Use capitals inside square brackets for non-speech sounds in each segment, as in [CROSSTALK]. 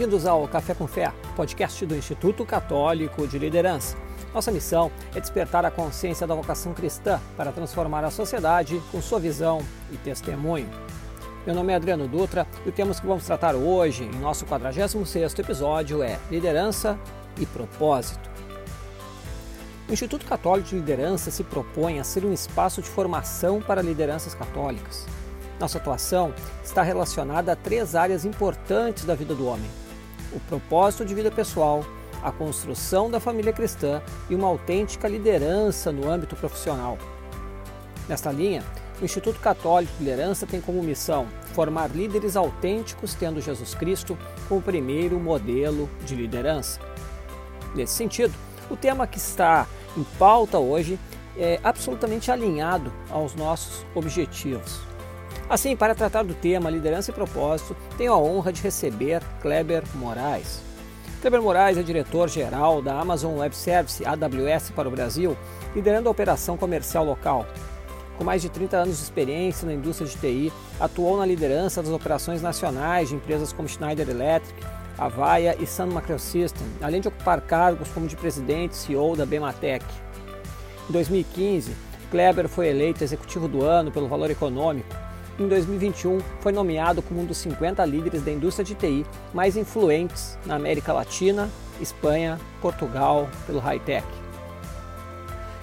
Bem-vindos ao Café com Fé, podcast do Instituto Católico de Liderança. Nossa missão é despertar a consciência da vocação cristã para transformar a sociedade com sua visão e testemunho. Meu nome é Adriano Dutra e o tema que vamos tratar hoje, em nosso 46º episódio, é Liderança e Propósito. O Instituto Católico de Liderança se propõe a ser um espaço de formação para lideranças católicas. Nossa atuação está relacionada a três áreas importantes da vida do homem: o propósito de vida pessoal, a construção da família cristã e uma autêntica liderança no âmbito profissional. Nesta linha, o Instituto Católico de Liderança tem como missão formar líderes autênticos, tendo Jesus Cristo como primeiro modelo de liderança. Nesse sentido, o tema que está em pauta hoje é absolutamente alinhado aos nossos objetivos. Assim, para tratar do tema liderança e propósito, tenho a honra de receber Kleber Moraes. Kleber Moraes é diretor-geral da Amazon Web Service AWS para o Brasil, liderando a operação comercial local. Com mais de 30 anos de experiência na indústria de TI, atuou na liderança das operações nacionais de empresas como Schneider Electric, Avaya e Sun Microsystem, além de ocupar cargos como de presidente e CEO da Bematec. Em 2015, Kleber foi eleito executivo do ano pelo Valor Econômico. Em 2021, foi nomeado como um dos 50 líderes da indústria de TI mais influentes na América Latina, Espanha, Portugal, pelo Hightech.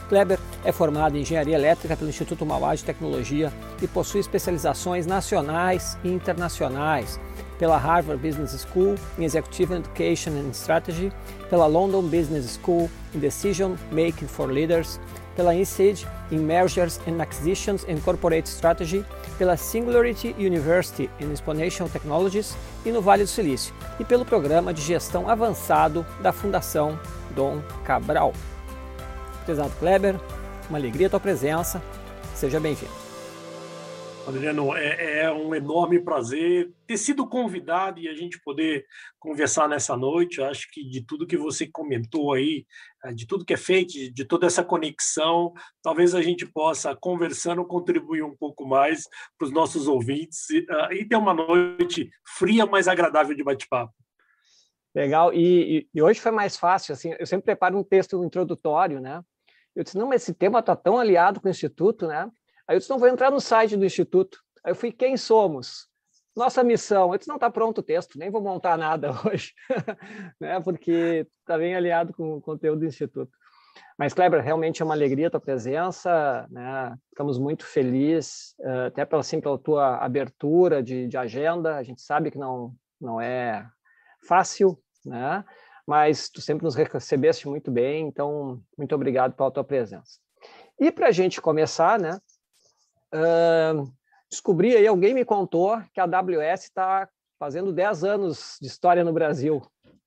Kleber é formado em Engenharia Elétrica pelo Instituto Mauá de Tecnologia e possui especializações nacionais e internacionais pela Harvard Business School em Executive Education and Strategy, pela London Business School em Decision Making for Leaders, pela INSEAD em Mergers and Acquisitions and Corporate Strategy, pela Singularity University in Exponential Technologies e no Vale do Silício, e pelo Programa de Gestão Avançado da Fundação Dom Cabral. Prezado Kleber, uma alegria a tua presença, seja bem-vindo. Adriano, é, é, um enorme prazer ter sido convidado e a gente poder conversar nessa noite. Acho que de tudo que você comentou aí, eh, de tudo que é feito, de toda essa conexão, talvez a gente possa, conversando, contribuir um pouco mais para os nossos ouvintes e, uh, e ter uma noite fria, mas agradável de bate-papo. Legal. E, e, e, hoje foi mais fácil. Assim, eu sempre preparo um texto introdutório, né? Eu disse, não, mas esse tema está tão aliado com o Instituto, né? Aí eu disse, não, vou entrar no site do Instituto. Aí eu fui, quem somos? Nossa missão. Eu disse, não está pronto o texto, nem vou montar nada [LAUGHS] hoje, né? porque está bem aliado com o conteúdo do Instituto. Mas, Kleber, realmente é uma alegria a tua presença, né? Ficamos muito felizes, eh, até pela, assim, pela tua abertura de, de agenda. A gente sabe que não, não é fácil, né? Mas tu sempre nos recebeste muito bem, então, muito obrigado pela tua presença. E para a gente começar, né? Descobri aí, alguém me contou que a AWS está fazendo 10 anos de história no Brasil,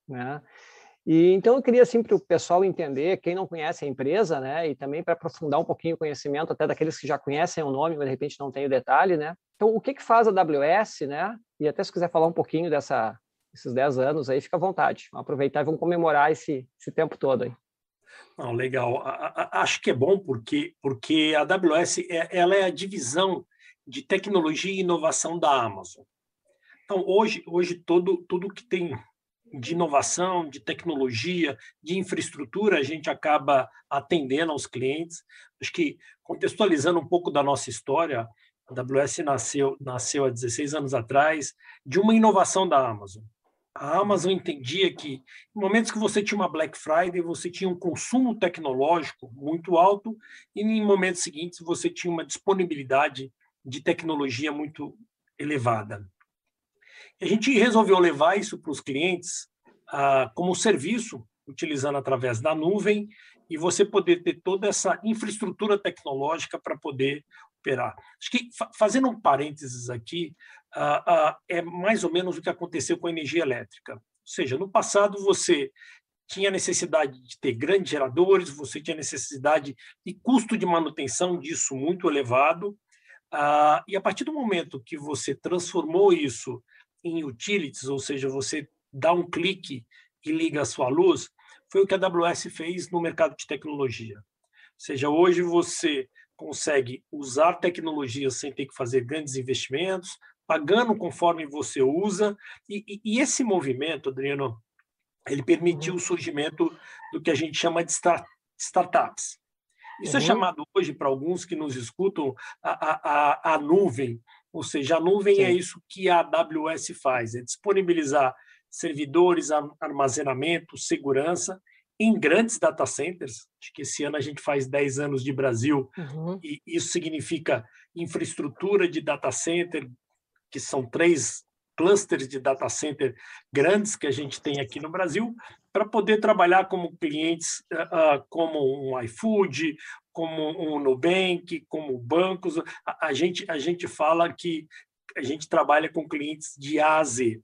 né? E então eu queria assim para o pessoal entender, quem não conhece a empresa, né, e também para aprofundar um pouquinho o conhecimento até daqueles que já conhecem o nome, mas de repente não tem o detalhe, né? Então, o que que faz a AWS, né? E até se quiser falar um pouquinho dessa esses 10 anos aí, fica à vontade. Vamos aproveitar e vamos comemorar esse, esse tempo todo aí. Não, legal. Acho que é bom porque, porque a AWS é, ela é a divisão de tecnologia e inovação da Amazon. Então, hoje, hoje todo, tudo que tem de inovação, de tecnologia, de infraestrutura, a gente acaba atendendo aos clientes. Acho que, contextualizando um pouco da nossa história, a AWS nasceu, nasceu há 16 anos atrás de uma inovação da Amazon a Amazon entendia que em momentos que você tinha uma Black Friday, você tinha um consumo tecnológico muito alto e em momentos seguintes você tinha uma disponibilidade de tecnologia muito elevada. A gente resolveu levar isso para os clientes ah, como serviço, utilizando através da nuvem e você poder ter toda essa infraestrutura tecnológica para poder operar. Acho que, fazendo um parênteses aqui, uh, uh, é mais ou menos o que aconteceu com a energia elétrica. Ou seja, no passado você tinha necessidade de ter grandes geradores, você tinha necessidade e custo de manutenção disso muito elevado, uh, e a partir do momento que você transformou isso em utilities, ou seja, você dá um clique e liga a sua luz, foi o que a AWS fez no mercado de tecnologia. Ou seja, hoje você consegue usar tecnologia sem ter que fazer grandes investimentos, pagando conforme você usa. E, e, e esse movimento, Adriano, ele permitiu o uhum. surgimento do que a gente chama de start, startups. Isso é uhum. é chamado hoje, para alguns que nos escutam, a, a, a nuvem. Ou seja, a nuvem é Sim. é isso que a AWS faz, é disponibilizar servidores, armazenamento, segurança em grandes data centers. Acho que esse ano a gente faz 10 anos de Brasil uhum. e isso significa infraestrutura de data center, que são três clusters de data center grandes que a gente tem aqui no Brasil, para poder trabalhar como clientes uh, como um iFood, como um Nubank, como bancos. A, a, gente, a gente fala que a gente trabalha com clientes de A a Z.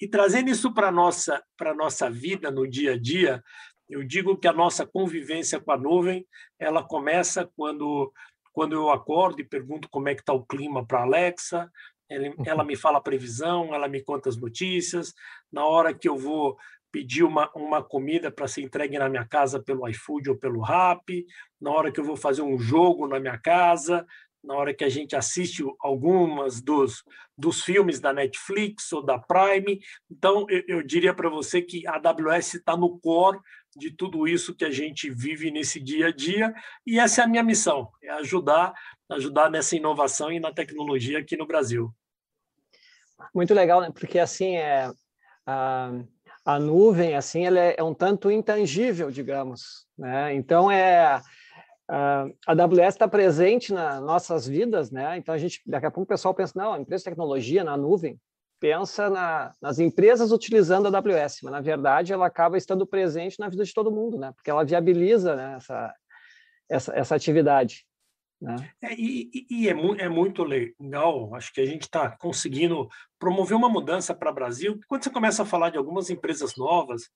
E trazendo isso para a nossa, nossa vida no dia a dia, eu digo que a nossa convivência com a nuvem ela começa quando, quando eu acordo e pergunto como é que está o clima para a Alexa, ela, uhum. ela me fala a previsão, ela me conta as notícias. Na hora que eu vou pedir uma, uma comida para ser entregue na minha casa pelo iFood ou pelo Rappi, na hora que eu vou fazer um jogo na minha casa, na hora que a gente assiste algumas dos, dos filmes da Netflix ou da Prime. Então, eu, eu diria para você que a AWS está no core de tudo isso que a gente vive nesse dia a dia, e essa é a minha missão, é ajudar, ajudar nessa inovação e na tecnologia aqui no Brasil. Muito legal, né? Porque assim é a, a nuvem assim ela é, é um tanto intangível, digamos, né? Então é a AWS está presente nas nossas vidas, né? Então a gente daqui a pouco o pessoal pensa não, empresa de tecnologia na nuvem pensa na, nas empresas utilizando a AWS, mas na verdade ela acaba estando presente na vida de todo mundo, né? Porque ela viabiliza né, essa, essa, essa atividade. Né? É, e, e é, mu é, muito legal, acho que a gente está conseguindo promover uma mudança para o Brasil. Quando você começa a falar de algumas empresas novas,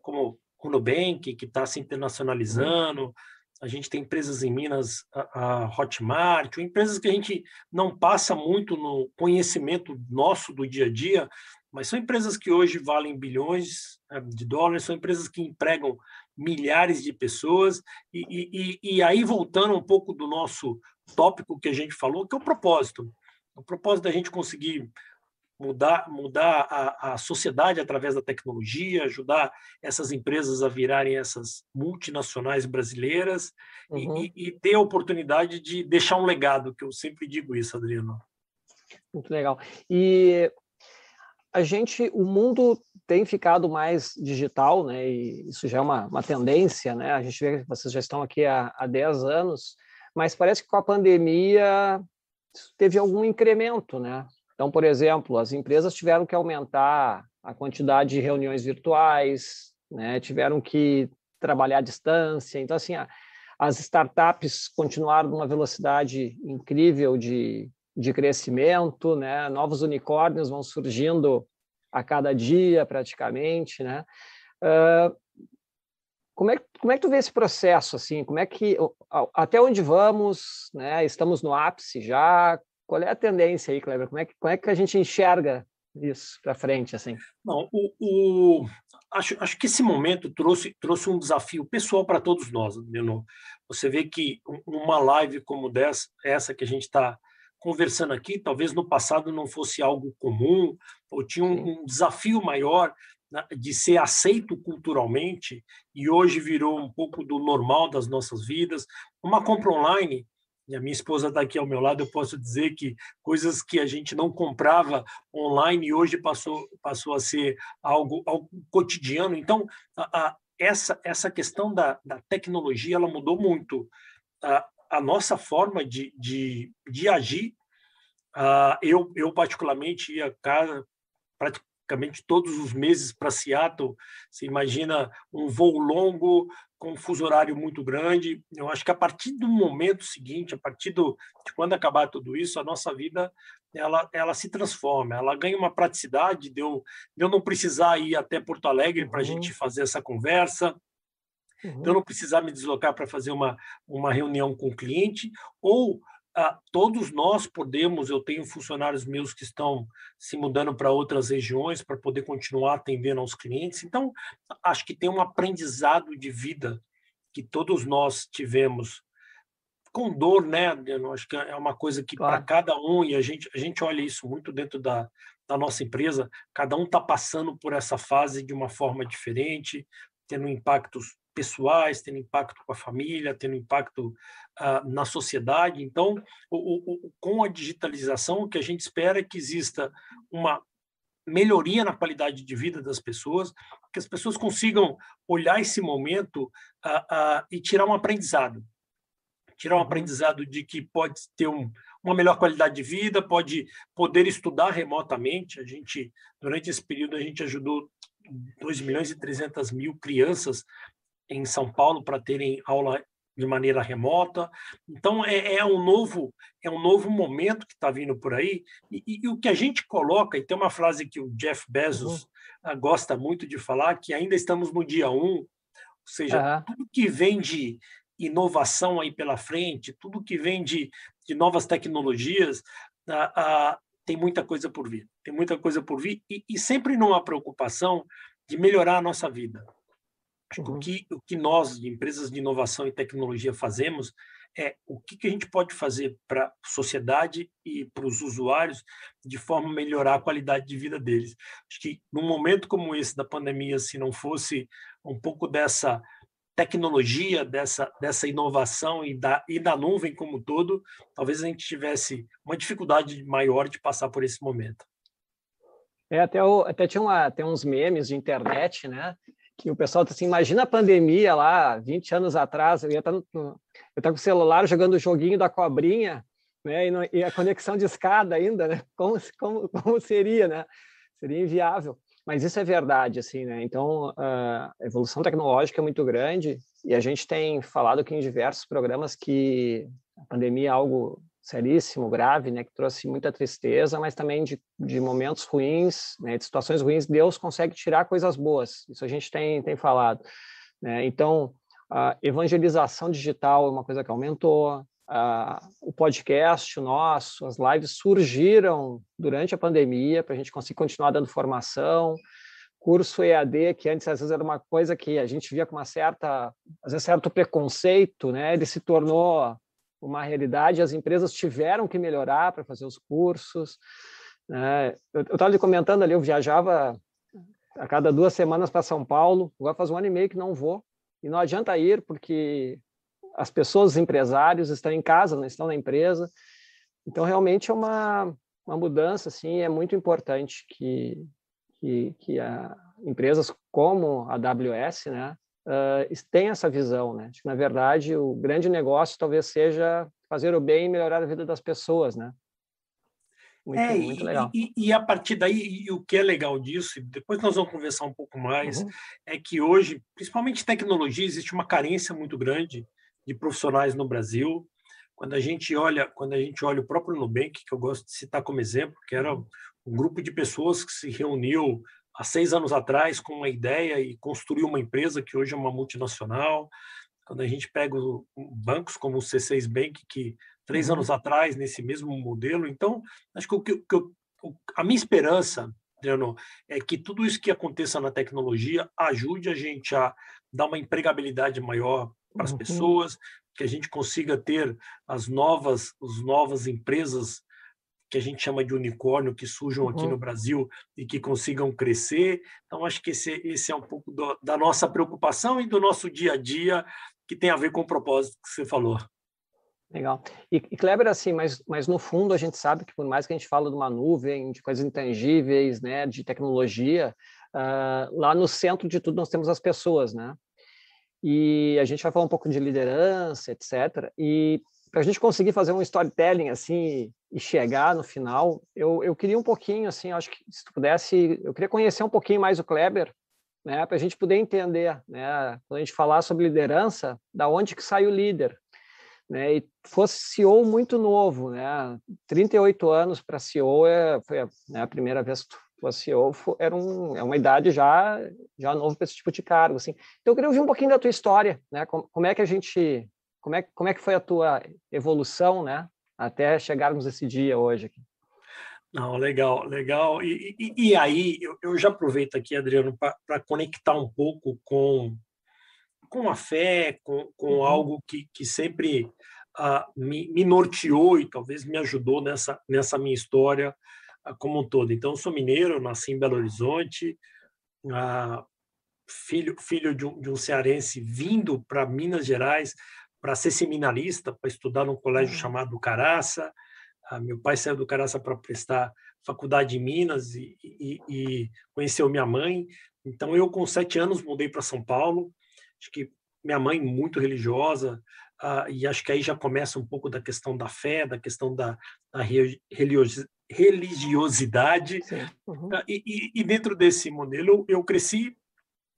como o Nubank, que está se internacionalizando, a gente tem empresas em Minas, a, a Hotmart, empresas que a gente não passa muito no conhecimento nosso do dia a dia, mas são empresas que hoje valem bilhões é, de dólares, são empresas que empregam milhares de pessoas. E, e, e aí, voltando um pouco do nosso tópico que a gente falou, que é o propósito. O propósito da gente conseguir mudar, mudar a, a sociedade através da tecnologia, ajudar essas empresas a virarem essas multinacionais brasileiras uhum. e, e, ter a oportunidade de deixar um legado, que eu sempre digo isso, Adriano. Muito legal. E a gente, o mundo tem ficado mais digital, né? E isso já é uma, uma tendência, né? A gente vê que vocês já estão aqui há, há 10 anos, mas parece que com a pandemia teve algum incremento, né? Então, por exemplo, as empresas tiveram que aumentar a quantidade de reuniões virtuais, né? Tiveram que trabalhar à distância. Então, assim, as startups continuaram numa velocidade incrível de, de crescimento, né? Novos unicórnios vão surgindo a cada dia, praticamente, né? Uh, como é, como é que tu vê esse processo, assim? Como é que, até onde vamos, né? Estamos no ápice já? Qual é a tendência aí, Kleber? Como é que, como é que a gente enxerga isso para frente, assim? Não, o, o, acho, acho que esse momento trouxe, trouxe um desafio pessoal para todos nós, Nino. Você vê que uma live como dessa, essa que a gente está conversando aqui, talvez no passado não fosse algo comum, ou tinha um, um desafio maior né, de ser aceito culturalmente, e hoje virou um pouco do normal das nossas vidas. Uma compra online, e a minha esposa está aqui ao meu lado, eu posso dizer que coisas que a gente não comprava online hoje passou, passou a ser algo, algo cotidiano. Então, a, a, essa, essa questão da, da tecnologia ela mudou muito. A, a nossa forma de, de, de agir. Eu, eu, particularmente, ia casa praticamente todos os meses para Seattle. Você imagina um voo longo, com um fuso horário muito grande. Eu acho que a partir do momento seguinte, a partir do, de quando acabar tudo isso, a nossa vida ela, ela se transforma, ela ganha uma praticidade de eu, de eu não precisar ir até Porto Alegre para a uhum. gente fazer essa conversa, Uhum. Então, eu não precisar me deslocar para fazer uma, uma reunião com o cliente, ou ah, todos nós podemos, eu tenho funcionários meus que estão se mudando para outras regiões para poder continuar atendendo aos clientes. Então, acho que tem um aprendizado de vida que todos nós tivemos com dor, né? Eu acho que é uma coisa que claro. para cada um e a gente a gente olha isso muito dentro da, da nossa empresa. Cada um está passando por essa fase de uma forma diferente, tendo impactos pessoais, tendo impacto com a família, tendo impacto uh, na sociedade. Então, o, o, com a digitalização, o que a gente espera é que exista uma melhoria na qualidade de vida das pessoas, que as pessoas consigam olhar esse momento uh, uh, e tirar um aprendizado. Tirar um uhum. aprendizado de que pode ter um, uma melhor qualidade de vida, pode poder estudar remotamente. A gente, durante esse período, a gente ajudou 2 milhões e 300 mil crianças em São Paulo para terem aula de maneira remota. Então é, é, um novo é um novo momento que está vindo por aí e, e, e, o que a gente coloca e tem uma frase que o Jeff Bezos uhum. gosta muito de falar que ainda estamos no dia um, ou seja, uhum. tudo que vem de inovação aí pela frente, tudo que vem de, de novas tecnologias, tem muita coisa por vir, tem muita coisa por vir e, e sempre numa preocupação de melhorar a nossa vida. Uhum. O, que, o que nós, empresas de inovação e tecnologia, fazemos é o que, que a gente pode fazer para a sociedade e para os usuários de forma a melhorar a qualidade de vida deles. Acho que num momento como esse da pandemia, se não fosse um pouco dessa tecnologia, dessa, dessa inovação e da, e da nuvem como um todo, talvez a gente tivesse uma dificuldade maior de passar por esse momento. É, até, o, até tinha uma, tem uns memes de internet, né? Que o pessoal tá assim, imagina a pandemia lá, 20 anos atrás, eu ia estar tá estar com o celular jogando o joguinho da cobrinha, né, e, no, e, a conexão de escada ainda, né, [LAUGHS] como, como, como seria, né, seria inviável. Mas isso é verdade, assim, né, então a evolução tecnológica é muito grande e a gente tem falado aqui em diversos programas que a pandemia é algo seríssimo, grave, né, que trouxe muita tristeza, mas também de, de momentos ruins, né, de situações ruins, Deus consegue tirar coisas boas. Isso a gente tem, tem falado. Né? Então, a evangelização digital é uma coisa que aumentou, a, o podcast nosso, as lives surgiram durante a pandemia para a gente conseguir continuar dando formação, curso EAD, que antes às vezes era uma coisa que a gente via com uma certa, às vezes certo preconceito, né? Ele se tornou uma realidade, as empresas tiveram que melhorar para fazer os cursos. Né? Eu estava comentando ali, eu viajava a cada duas semanas para São Paulo, agora faz um ano e meio que não vou, e não adianta ir porque as pessoas, os empresários estão em casa, não estão na empresa, então realmente é uma, uma mudança, assim, é muito importante que, que, que a, empresas como a AWS, né, uh, tem essa visão, né? De que, na verdade, o grande negócio talvez seja fazer o bem e melhorar a vida das pessoas, né? Muito, é, muito legal. E, e, a partir daí, o que é legal disso, depois nós vamos conversar um pouco mais, uhum. é que hoje, principalmente tecnologia, existe uma carência muito grande de profissionais no Brasil. Quando a gente olha, quando a gente olha o próprio Nubank, que eu gosto de citar como exemplo, que era uhum. um grupo de pessoas que se reuniu há seis anos atrás com uma ideia e construiu uma empresa que hoje é uma multinacional. Quando a gente pega bancos como o C6 Bank, que três uhum. anos atrás, nesse mesmo modelo, então, acho que, o, que, a minha esperança, Adriano, é que tudo isso que aconteça na tecnologia ajude a gente a dar uma empregabilidade maior para as uhum. pessoas, que a gente consiga ter as novas, as novas empresas que a gente chama de unicórnio, que surjam aqui uhum. no Brasil e que consigam crescer. Então, acho que esse, esse é um pouco do, da nossa preocupação e do nosso dia a dia, que tem a ver com o propósito que você falou. Legal. E, e Kleber, assim, mas, mas no fundo a gente sabe que por mais que a gente fale de uma nuvem, de coisas intangíveis, né, de tecnologia, uh, lá no centro de tudo nós temos as pessoas, né? E a gente vai falar um pouco de liderança, etc. E para a gente conseguir fazer um storytelling assim e chegar no final, eu, eu queria um pouquinho assim, acho que se tu pudesse, eu queria conhecer um pouquinho mais o Kleber, né, para a gente poder entender, né, quando a gente falar sobre liderança, da onde que sai o líder, né, e fosse CEO muito novo, né, 38 anos para CEO é, foi a, né, a primeira vez que tu fosse CEO, era um, é uma idade já já novo para esse tipo de cargo, assim. Então eu queria ouvir um pouquinho da tua história, né, como, como é que a gente como é, como é que foi a tua evolução, né, até chegarmos esse dia hoje aqui? Não, legal, legal. E, e, e aí, eu, eu, já aproveito aqui, Adriano, para conectar um pouco com, com a fé, com, com uhum. algo que, que sempre ah, me, me, norteou e talvez me ajudou nessa, nessa minha história ah, como um todo. Então, eu sou mineiro, nasci em Belo Horizonte, ah, filho, filho de um, de um cearense vindo para Minas Gerais para ser seminarista, para estudar num colégio chamado Caraça. Ah, meu pai saiu do Caraça para prestar faculdade em Minas e, e, e, conheceu minha mãe. Então, eu, com sete anos, mudei para São Paulo. Acho que minha mãe, muito religiosa, uh, e acho que aí já começa um pouco da questão da fé, da questão da, da religiosidade. Uhum. Uh, e, e, dentro desse modelo, eu cresci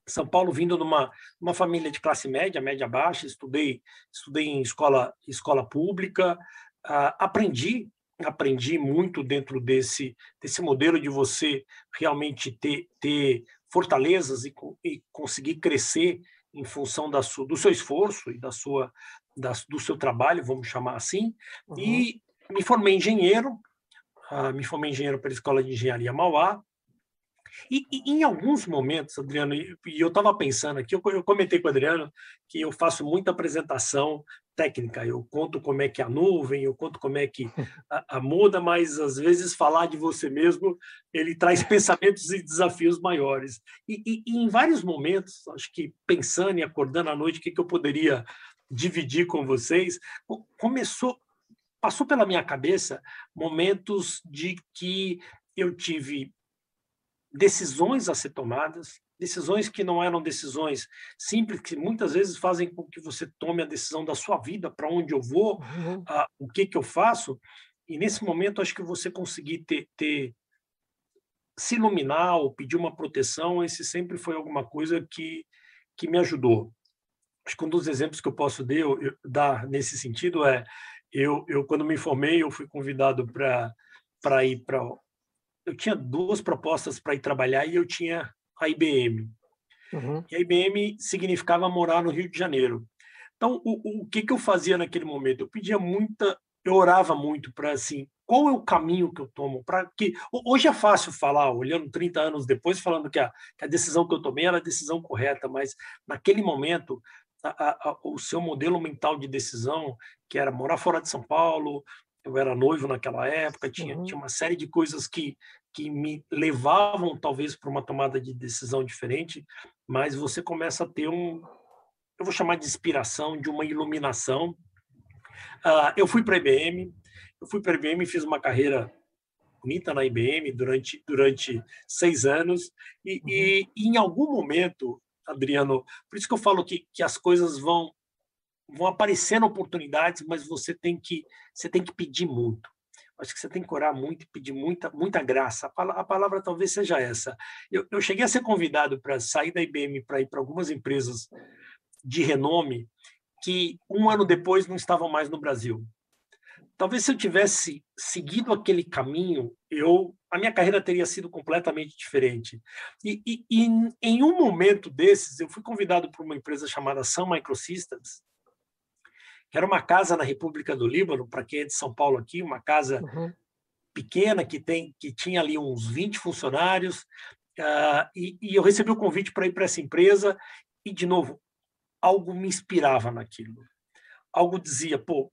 são Paulo vindo numa uma família de classe média, média baixa, estudei estudei em escola escola pública, uh, aprendi aprendi muito dentro desse desse modelo de você realmente ter ter fortalezas e, e conseguir crescer em função da sua, do seu esforço e da sua da, do seu trabalho, vamos chamar assim, uhum. e me formei engenheiro, uh, me formei engenheiro pela Escola de Engenharia Mauá, e, e, em alguns momentos, Adriano, e eu estava pensando aqui, eu, eu, comentei com o Adriano que eu faço muita apresentação técnica, eu conto como é que é a nuvem, eu conto como é que [LAUGHS] a, a muda, mas às vezes falar de você mesmo, ele traz [LAUGHS] pensamentos e desafios maiores. E, e, e, em vários momentos, acho que pensando e acordando à noite, o que, que eu poderia dividir com vocês, começou, passou pela minha cabeça momentos de que eu tive decisões a ser tomadas, decisões que não eram decisões simples, que muitas vezes fazem com que você tome a decisão da sua vida, para onde eu vou, uhum. uh, o que que eu faço. E nesse momento acho que você conseguir ter, ter se iluminar ou pedir uma proteção, esse sempre foi alguma coisa que que me ajudou. Acho que um dos exemplos que eu posso dar, eu, dar nesse sentido é eu, eu quando me formei eu fui convidado para para ir para eu tinha duas propostas para ir trabalhar e eu tinha a IBM. Uhum. E a IBM significava morar no Rio de Janeiro. Então, o, o que, que eu fazia naquele momento? Eu pedia muita, eu orava muito para assim, qual é o caminho que eu tomo para que hoje é fácil falar, olhando 30 anos depois, falando que a, que a decisão que eu tomei era a decisão correta, mas naquele momento a, a, o seu modelo mental de decisão, que era morar fora de São Paulo, eu era noivo naquela época, tinha, uhum. tinha uma série de coisas que, que me levavam talvez para uma tomada de decisão diferente, mas você começa a ter um, eu vou chamar de inspiração, de uma iluminação. Uh, eu fui para a IBM, eu fui para a IBM fiz uma carreira bonita na IBM durante, durante seis anos, e, uhum. e, e em algum momento, Adriano, por isso que eu falo que, que as coisas vão vão aparecendo oportunidades, mas você tem que você tem que pedir muito. Acho que você tem que orar muito e pedir muita muita graça. A palavra, a palavra talvez seja essa. Eu, eu cheguei a ser convidado para sair da IBM para ir para algumas empresas de renome que um ano depois não estavam mais no Brasil. Talvez se eu tivesse seguido aquele caminho, eu a minha carreira teria sido completamente diferente. E, e, e em um momento desses, eu fui convidado por uma empresa chamada Sun Microsystems, era uma casa na República do Líbano, para quem é de São Paulo aqui, uma casa uhum. pequena que tem que tinha ali uns 20 funcionários, uh, e, e, eu recebi o convite para ir para essa empresa e de novo algo me inspirava naquilo. Algo dizia, pô,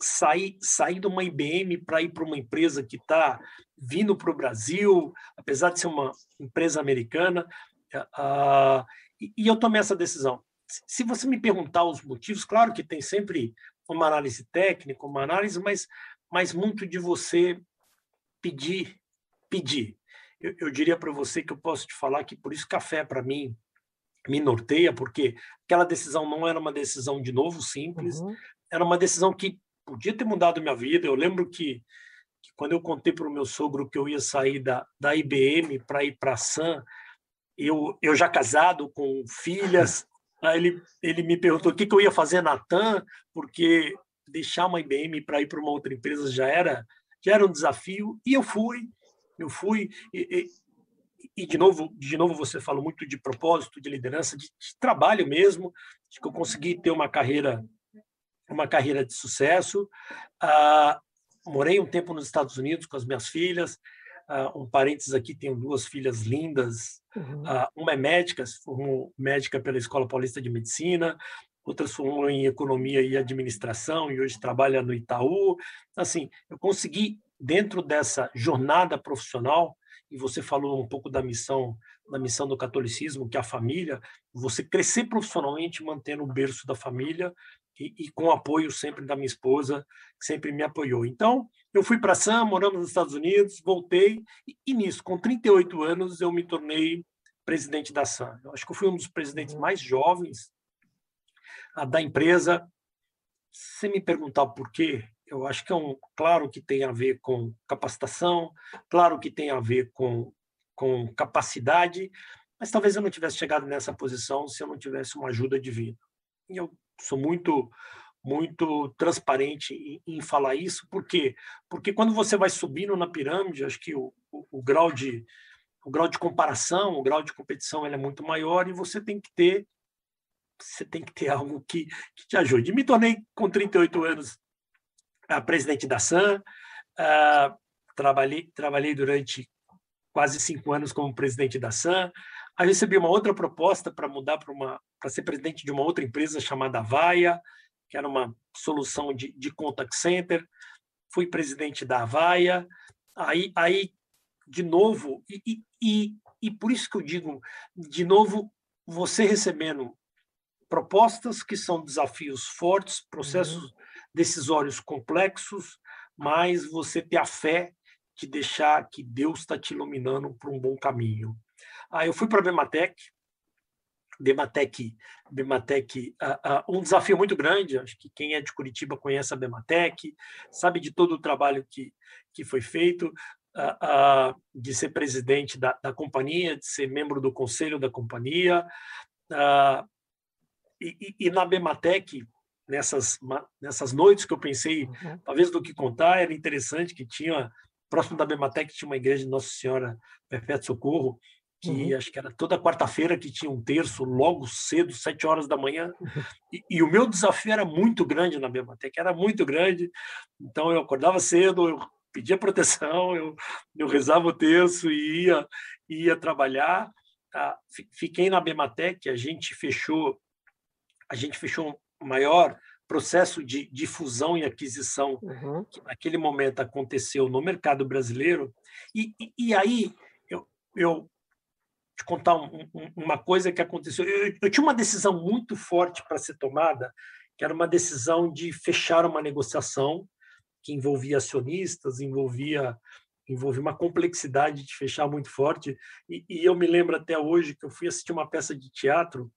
sair sair de uma IBM para ir para uma empresa que está vindo para o Brasil, apesar de ser uma empresa americana, uh, e, e eu tomei essa decisão se você me perguntar os motivos, claro que tem sempre uma análise técnica, uma análise, mas, mas muito de você pedir, pedir. Eu, eu diria para você que eu posso te falar que por isso café para mim me norteia, porque aquela decisão não era uma decisão de novo simples, uhum. era uma decisão que podia ter mudado minha vida. Eu lembro que, que quando eu contei para o meu sogro que eu ia sair da, da IBM para ir para a Sam, eu, eu já casado com filhas, Aí ele, ele me perguntou o que, que eu ia fazer na TAM, porque deixar uma IBM para ir para uma outra empresa já era, já era um desafio, e eu fui, eu fui, e, e, e de novo, de novo você falou muito de propósito, de liderança, de, de trabalho mesmo, de que eu consegui ter uma carreira, uma carreira de sucesso. Ah, morei um tempo nos Estados Unidos com as minhas filhas, Uh, um parênteses aqui, tenho duas filhas lindas. Uhum. Uh, uma é médica, se formou médica pela Escola Paulista de Medicina, outra se formou em Economia e Administração e hoje trabalha no Itaú. Assim, eu consegui, dentro dessa jornada profissional, e você falou um pouco da missão da missão do catolicismo, que é a família, você crescer profissionalmente mantendo o berço da família e, e com apoio sempre da minha esposa, que sempre me apoiou. Então, eu fui para Sam, moramos nos Estados Unidos, voltei, e, nisso, com 38 anos, eu me tornei presidente da Sam. Eu acho que eu fui um dos presidentes mais jovens a, da empresa. Se me perguntar por quê, eu acho que é um, claro que tem a ver com capacitação, claro que tem a ver com, com capacidade, mas talvez eu não tivesse chegado nessa posição se eu não tivesse uma ajuda divina. E eu sou muito muito transparente em, em, falar isso, por quê? Porque quando você vai subindo na pirâmide, acho que o, o, o, grau de o grau de comparação, o grau de competição ele é muito maior e você tem que ter você tem que ter algo que, que te ajude. Me tornei com 38 anos presidente da SAM, uh, trabalhei trabalhei durante quase cinco anos como presidente da SAM, Aí recebi uma outra proposta para mudar para uma para ser presidente de uma outra empresa chamada Vaia, que era uma solução de, de contact center. Fui presidente da Vaia. Aí, aí de novo, e, e, e por isso que eu digo, de novo, você recebendo propostas que são desafios fortes, processos uhum. decisórios complexos, mas você ter a fé de deixar que Deus está te iluminando para um bom caminho. Aí eu fui para a Bematec, Bematec, Bematec uh, uh, um desafio muito grande, acho que quem é de Curitiba conhece a Bematec, sabe de todo o trabalho que, que foi feito, uh, de ser presidente da, da companhia, de ser membro do conselho da companhia, e, e, na Bematec, nessas, nessas noites que eu pensei, uhum. talvez do que contar, era interessante que tinha, próximo da Bematec tinha uma igreja de Nossa Senhora Perpétuo Socorro, que uhum. acho que era toda quarta-feira que tinha um terço, logo cedo, sete horas da manhã. E, e, o meu desafio era muito grande na Bematec, era muito grande. Então eu acordava cedo, eu pedia proteção, eu, eu rezava o terço e ia, ia trabalhar. Tá? Fiquei na Bematec, a gente fechou, a gente fechou um maior processo de, de fusão e aquisição uhum. que naquele momento aconteceu no mercado brasileiro. E, e, e aí eu, eu te contar um, um, uma coisa que aconteceu. Eu, eu tinha uma decisão muito forte para ser tomada, que era uma decisão de fechar uma negociação que envolvia acionistas, envolvia envolvia uma complexidade de fechar muito forte. E, e, eu me lembro até hoje que eu fui assistir uma peça de teatro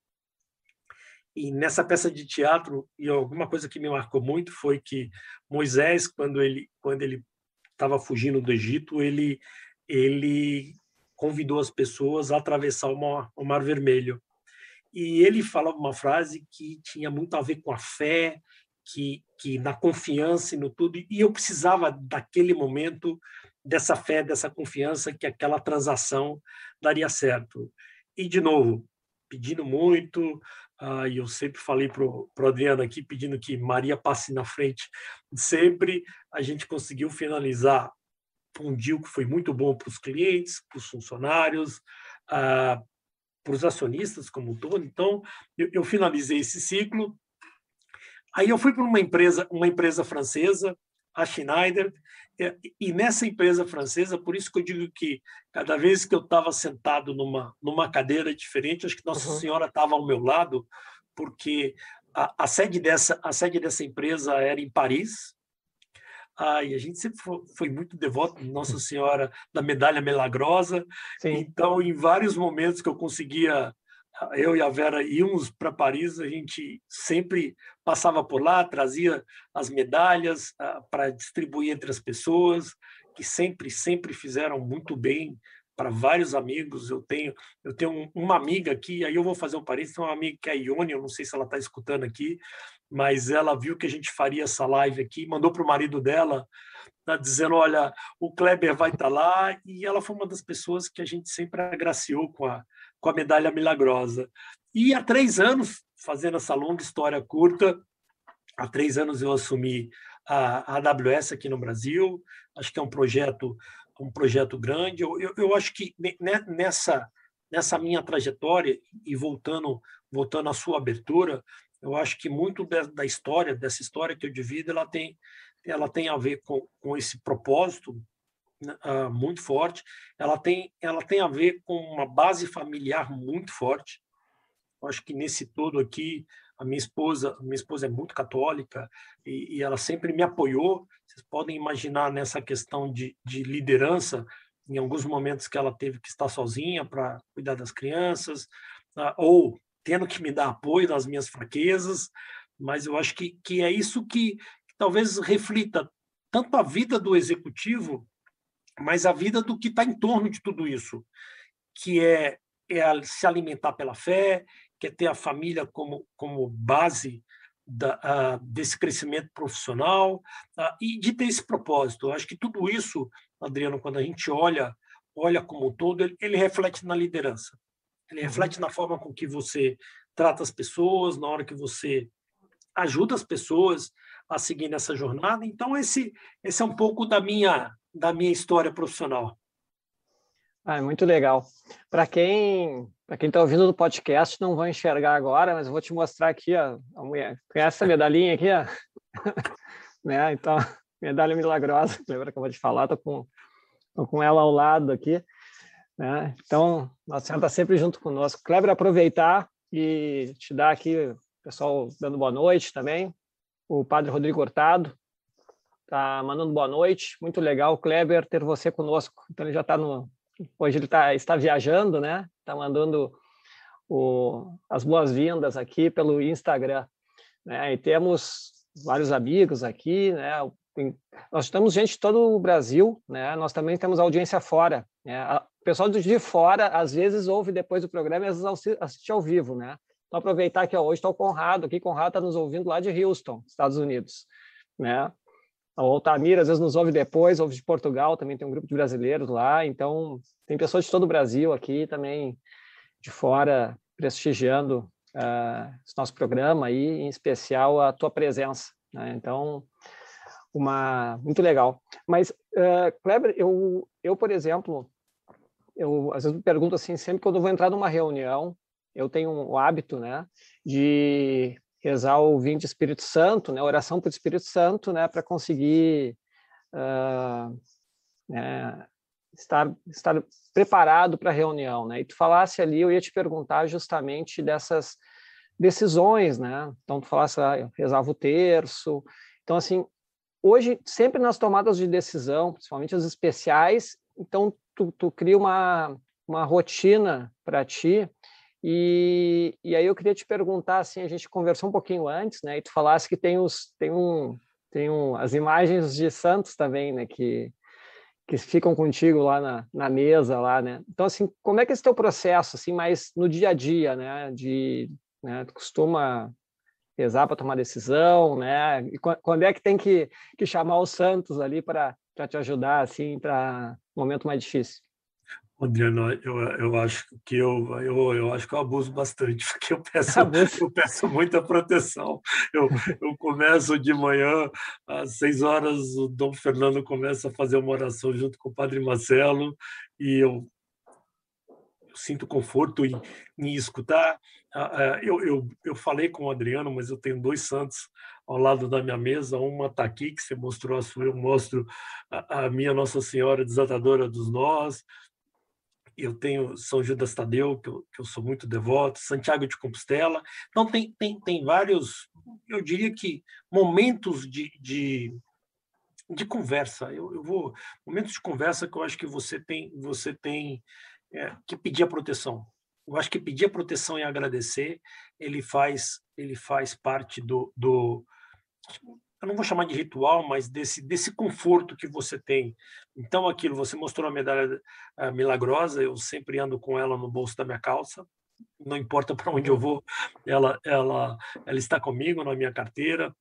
e nessa peça de teatro e alguma coisa que me marcou muito foi que Moisés, quando ele quando ele estava fugindo do Egito, ele ele convidou as pessoas a atravessar o Mar, Vermelho. E ele falava uma frase que tinha muito a ver com a fé, que, que na confiança e no tudo. E eu precisava daquele momento dessa fé, dessa confiança que aquela transação daria certo. E de novo, pedindo muito, uh, e eu sempre falei para o Adriano aqui, pedindo que Maria passe na frente. Sempre a gente conseguiu finalizar um deal que foi muito bom para os clientes, para os funcionários, ah, para os acionistas como um todo. Então, eu, eu, finalizei esse ciclo. Aí eu fui para uma empresa, uma empresa francesa, a Schneider, e nessa empresa francesa, por isso que eu digo que cada vez que eu estava sentado numa, numa cadeira diferente, acho que Nossa uhum. Senhora estava ao meu lado, porque a, a, sede dessa, a sede dessa empresa era em Paris, e a gente sempre foi muito devoto de Nossa Senhora da Medalha Milagrosa. Sim. Então, em vários momentos que eu conseguia, eu e a Vera íamos para Paris, a gente sempre passava por lá, trazia as medalhas ah, para distribuir entre as pessoas, que sempre, sempre fizeram muito bem para vários amigos. Eu tenho, eu tenho uma amiga aqui, aí eu vou fazer um parênteses, tem uma amiga que é a Ione, eu não sei se ela está escutando aqui, mas ela viu que a gente faria essa live aqui, mandou para o marido dela, tá, dizendo: Olha, o Kleber vai estar tá lá, e ela foi uma das pessoas que a gente sempre agraciou com a, com a medalha milagrosa. E há três anos, fazendo essa longa história curta, há três anos eu assumi a, a AWS aqui no Brasil, acho que é um projeto um projeto grande. Eu, eu, eu acho que nessa nessa minha trajetória e voltando voltando à sua abertura, eu acho que muito da história dessa história que eu divido, ela tem ela tem a ver com, com esse propósito uh, muito forte. Ela tem ela tem a ver com uma base familiar muito forte. Eu acho que nesse todo aqui a minha esposa, minha esposa é muito católica e, e, ela sempre me apoiou. Vocês podem imaginar nessa questão de, de liderança, em alguns momentos que ela teve que estar sozinha para cuidar das crianças, uh, ou tendo que me dar apoio nas minhas fraquezas. Mas eu acho que, que é isso que, que talvez reflita tanto a vida do executivo, mas a vida do que está em torno de tudo isso, que é, é se alimentar pela fé, quer ter a família como, como base da, uh, desse crescimento profissional uh, e de ter esse propósito. Eu acho que tudo isso, Adriano, quando a gente olha olha como um todo, ele, ele reflete na liderança. Ele reflete na forma com que você trata as pessoas, na hora que você ajuda as pessoas a seguir nessa jornada. Então esse esse é um pouco da minha da minha história profissional. Ah, muito legal. Para quem para quem está ouvindo no podcast, não vão enxergar agora, mas eu vou te mostrar aqui ó, a mulher. Conhece essa medalhinha aqui? Ó? [LAUGHS] né? Então, medalha milagrosa, [LAUGHS] lembra que eu vou te falar? Estou com, tô com ela ao lado aqui. Né? Então, Nossa Senhora está sempre junto conosco. Kleber, aproveitar e te dar aqui, pessoal dando boa noite também. O Padre Rodrigo Hurtado está mandando boa noite. Muito legal, Kleber, ter você conosco. Então, ele já está no, hoje ele tá, está viajando, né? Está mandando o, as boas-vindas aqui pelo Instagram. Né? E temos vários amigos aqui, né? Nós temos gente de todo o Brasil, né? Nós também temos audiência fora. Né? Pessoal de fora, às vezes, ouve depois do programa e às vezes assiste ao vivo, né? Então, aproveitar que hoje está o Conrado aqui. Conrado está nos ouvindo lá de Houston, Estados Unidos, né? O Altamira às vezes nos ouve depois, ouve de Portugal, também tem um grupo de brasileiros lá, então tem pessoas de todo o Brasil aqui também de fora prestigiando uh, esse nosso programa e em especial a tua presença. Né? Então, uma muito legal. Mas, uh, Kleber, eu, eu, por exemplo, eu às vezes me pergunto assim, sempre quando eu vou entrar numa reunião, eu tenho um hábito, né, de rezar o vinho de Espírito Santo, né, oração para o Espírito Santo, né, para conseguir uh, né, estar, estar preparado para a reunião, né? E tu falasse ali, eu ia te perguntar justamente dessas decisões, né? Então tu falasse, ah, eu rezava o terço. Então assim, hoje sempre nas tomadas de decisão, principalmente as especiais, então tu, tu cria uma uma rotina para ti e, e aí eu queria te perguntar, assim, a gente conversou um pouquinho antes, né? E tu falasse que tem os tem um tem um, as imagens de santos também, né? Que que ficam contigo lá na, na mesa lá, né? Então assim, como é que é esse teu processo, assim, mais no dia a dia, né? De né? Tu costuma rezar para tomar decisão, né? E quando é que tem que, que chamar os santos ali para te ajudar, assim, para um momento mais difícil? Adriano, eu, eu acho que eu, eu, eu acho que eu abuso bastante, [LAUGHS] porque eu [LAUGHS] peço, eu peço muita proteção. Eu, eu começo de manhã, às seis horas, o Dom Fernando começa a fazer uma oração junto com o Padre Marcelo, e eu sinto conforto em, em escutar. Eu, eu, eu falei com o Adriano, mas eu tenho dois santos ao lado da minha mesa. Uma está aqui, que você mostrou a sua, eu mostro a, a minha Nossa Senhora Desatadora dos Nós eu tenho São Judas Tadeu, que eu, que eu sou muito devoto, Santiago de Compostela. Então, tem, tem, tem vários, eu diria que, momentos de, de, de conversa. Eu, eu vou. Momentos de conversa que eu acho que você tem, você tem é, que pedir a proteção. Eu acho que pedir a proteção e agradecer, ele faz, ele faz parte do, do eu não vou chamar de ritual, mas desse, desse conforto que você tem. Então, aquilo, você mostrou a medalha milagrosa, eu sempre ando com ela no bolso da minha calça, não importa para onde eu vou, ela, ela, ela está comigo na minha carteira.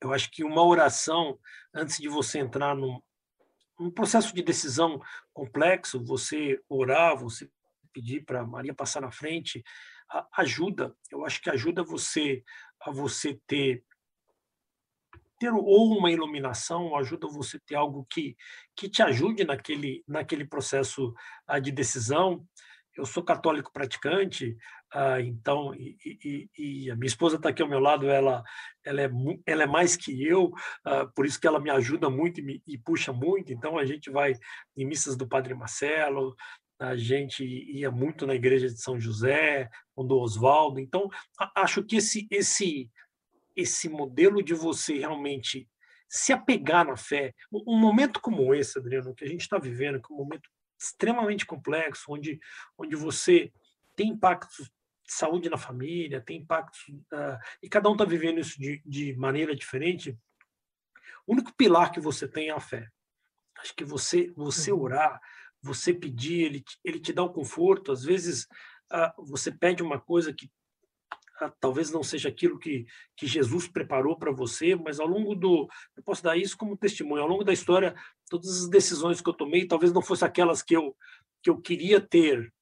Eu acho que uma oração, antes de você entrar num, num processo de decisão complexo, você orar, você pedir para Maria passar na frente, ajuda. Eu acho que ajuda você a você ter ter ou uma iluminação, ajuda você ter algo que, que te ajude naquele, naquele processo uh, de decisão. Eu sou católico praticante, uh, então, e, e, e, a minha esposa está aqui ao meu lado, ela, ela, é, ela é mais que eu, uh, por isso que ela me ajuda muito e, me, e puxa muito. Então, a gente vai em missas do Padre Marcelo, a gente ia muito na igreja de São José, com do Oswaldo. Então, acho que esse, esse, esse modelo de você realmente se apegar na fé, um momento como esse, Adriano, que a gente está vivendo, que é um momento extremamente complexo, onde, onde você tem impactos saúde na família, tem impactos, uh, e cada um está vivendo isso de, de maneira diferente, o único pilar que você tem é a fé. Acho que você, você uhum. orar, você pedir, ele, ele te dá o um conforto. Às vezes, uh, você pede uma coisa que uh, talvez não seja aquilo que, que Jesus preparou para você, mas ao longo do. Eu posso dar isso como testemunho. Ao longo da história, todas as decisões que eu tomei, talvez não fossem aquelas que eu, que eu queria ter.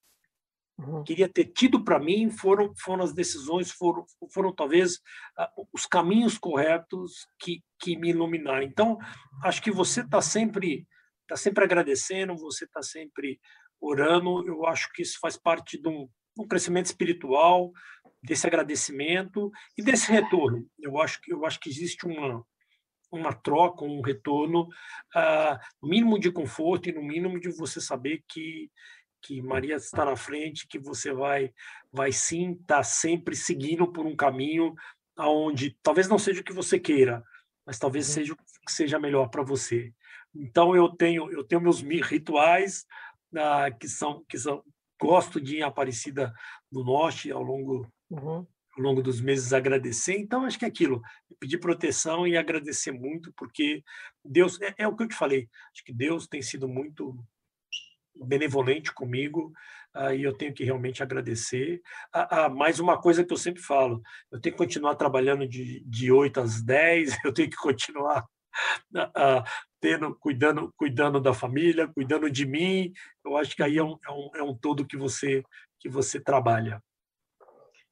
Uhum. Queria ter tido para mim foram foram as decisões foram foram talvez uh, os caminhos corretos que que me iluminaram. Então acho que você está sempre está sempre agradecendo, você está sempre orando. Eu acho que isso faz parte de um, um, crescimento espiritual, desse agradecimento e desse retorno. Eu acho que eu acho que existe uma uma troca, um retorno, uh, mínimo de conforto e no mínimo de você saber que que Maria está na frente, que você vai vai sim estar tá sempre seguindo por um caminho aonde talvez não seja o que você queira, mas talvez uhum. seja o que seja melhor para você. Então eu tenho eu tenho meus rituais ah, que são que são gosto de ir em Aparecida do Norte ao longo uhum. ao longo dos meses agradecer. Então acho que é aquilo, pedir proteção e agradecer muito porque Deus é, é o que eu te falei. Acho que Deus tem sido muito benevolente comigo e eu tenho que realmente agradecer. Uh, uh, mais uma coisa que eu sempre falo, eu tenho que continuar trabalhando de, de 8 às 10, [LAUGHS] eu tenho que continuar tendo, cuidando, cuidando da família, cuidando de mim. Eu acho que aí é um, é um, é um todo que você que você trabalha.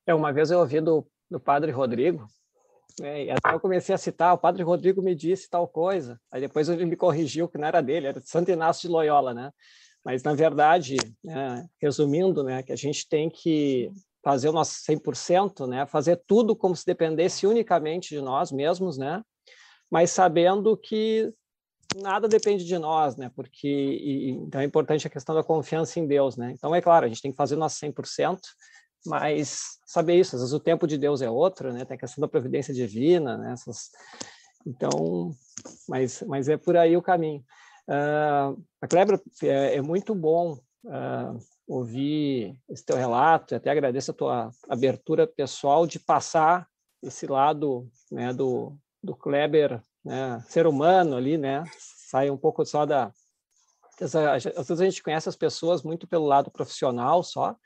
É, uma vez eu ouvi do, do padre Rodrigo, né, e até eu comecei a citar, o padre Rodrigo me disse tal coisa, aí depois ele me corrigiu que não era dele, era de Santo Inácio de Loyola, né? Mas, na verdade, né, resumindo, né, que a gente tem que fazer o nosso 100%, né, fazer tudo como se dependesse unicamente de nós mesmos, né, mas sabendo que nada depende de nós, né? Porque e, então é importante a questão da confiança em Deus, né? Então é claro, a gente tem que fazer o nosso 100%, mas saber isso, às vezes o tempo de Deus é outro, né? Tem a questão da providência divina, né? Essas, então, mas mas é por aí o caminho. Uh, a Kleber, é, é muito bom uh, ouvir esse teu relato, até agradeço a tua abertura pessoal de passar esse lado né, do, do Kleber né, ser humano ali, né? Sai um pouco só da. Às vezes a gente conhece as pessoas muito pelo lado profissional só,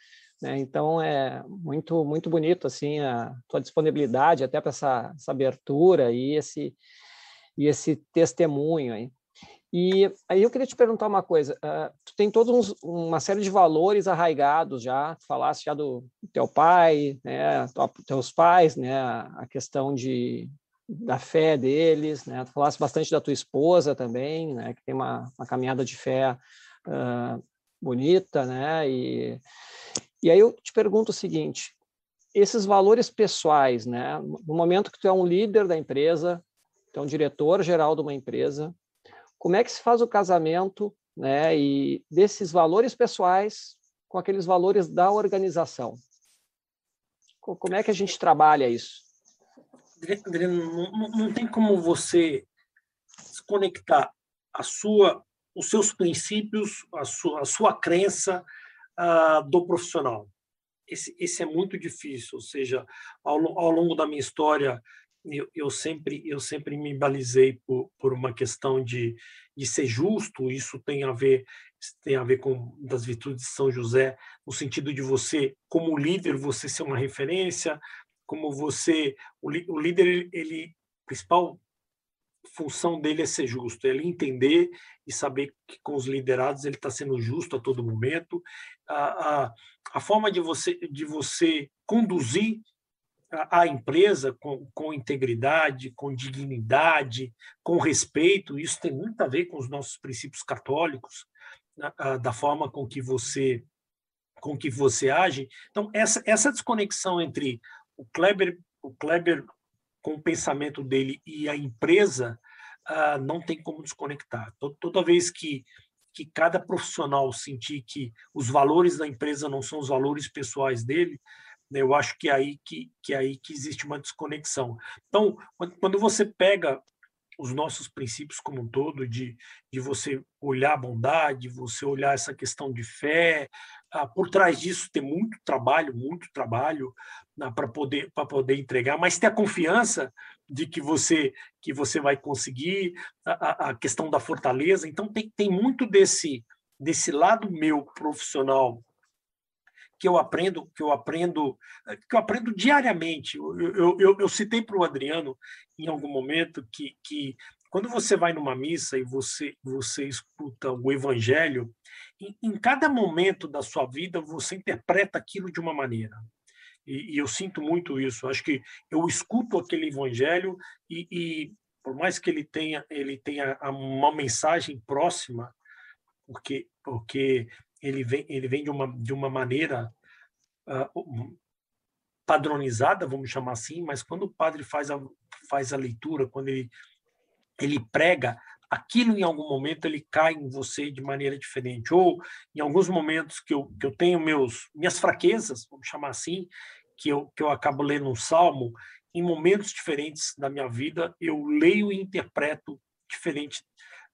né? Então é muito muito bonito assim a tua disponibilidade até para essa, essa abertura e esse e esse testemunho aí. E aí eu queria te perguntar uma coisa, uh, tu tem todos uma série de valores arraigados já, tu falaste já do teu pai, né, teus pais, né, a questão de da fé deles, né? Tu falasse bastante da tua esposa também, né? Que tem uma, uma caminhada de fé uh, bonita, né? E, e aí eu te pergunto o seguinte: esses valores pessoais, né? No momento que tu é um líder da empresa, tu é um diretor geral de uma empresa, como é que se faz o casamento, né? E desses valores pessoais com aqueles valores da organização? Como é que a gente trabalha isso? Adriano, não, não tem como você desconectar a sua, os seus princípios, a sua, a sua crença uh, do profissional. Esse, esse é muito difícil, ou seja, ao, ao longo da minha história, eu, eu, sempre eu sempre me balizei por, por uma questão de, de ser justo. Isso tem a ver tem a ver com das virtudes de São José, no sentido de você, como líder, você ser uma referência, como você o, o líder ele principal função dele é ser justo, é ele entender e saber que com os liderados ele está sendo justo a todo momento. A, a, a forma de você de você conduzir a, empresa com, com integridade, com dignidade, com respeito. Isso tem muito a ver com os nossos princípios católicos, da forma com que você com que você age. Então essa essa desconexão entre o Kleber o Kleber com o pensamento dele e a empresa não tem como desconectar. Toda vez que que cada profissional sentir que os valores da empresa não são os valores pessoais dele, eu acho que é aí que, que é aí que existe uma desconexão. Então, quando você pega os nossos princípios como um todo, de, de você olhar a bondade, você olhar essa questão de fé, ah, por trás disso tem muito trabalho, muito trabalho ah, para poder poder entregar, mas ter a confiança de que você que você vai conseguir a, a questão da fortaleza. Então tem, tem muito desse desse lado meu profissional que eu aprendo que eu aprendo que eu aprendo diariamente. Eu, eu, eu, eu citei para o Adriano em algum momento que, que quando você vai numa missa e você você escuta o Evangelho, em, em cada momento da sua vida você interpreta aquilo de uma maneira. E, e, eu sinto muito isso. Acho que eu escuto aquele evangelho e, e, por mais que ele tenha ele tenha uma mensagem próxima, porque porque ele vem ele vem de uma de uma maneira uh, padronizada, vamos chamar assim, mas quando o padre faz a faz a leitura, quando ele ele prega, aquilo em algum momento ele cai em você de maneira diferente. Ou em alguns momentos que eu, que eu tenho meus minhas fraquezas, vamos chamar assim, que eu, que eu acabo lendo um salmo, em momentos diferentes da minha vida, eu leio e interpreto diferente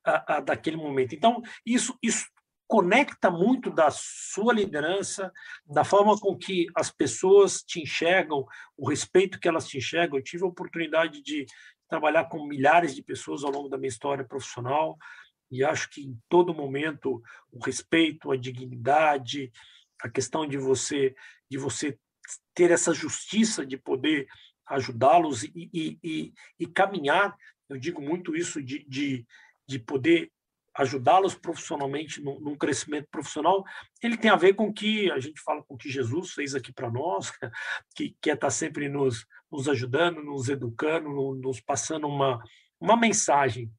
a, a, daquele momento. Então, isso, isso conecta muito da sua liderança, da forma com que as pessoas te enxergam, o respeito que elas te enxergam. Eu tive a oportunidade de trabalhar com milhares de pessoas ao longo da minha história profissional e acho que em todo momento o respeito, a dignidade, a questão de você de você ter essa justiça de poder ajudá-los e, e, e, e, caminhar, eu digo muito isso de, de, de poder ajudá-los profissionalmente num, crescimento profissional, ele tem a ver com que a gente fala com que Jesus fez aqui para nós, [LAUGHS] que quer estar tá sempre nos, nos ajudando, nos educando, nos passando uma, uma mensagem.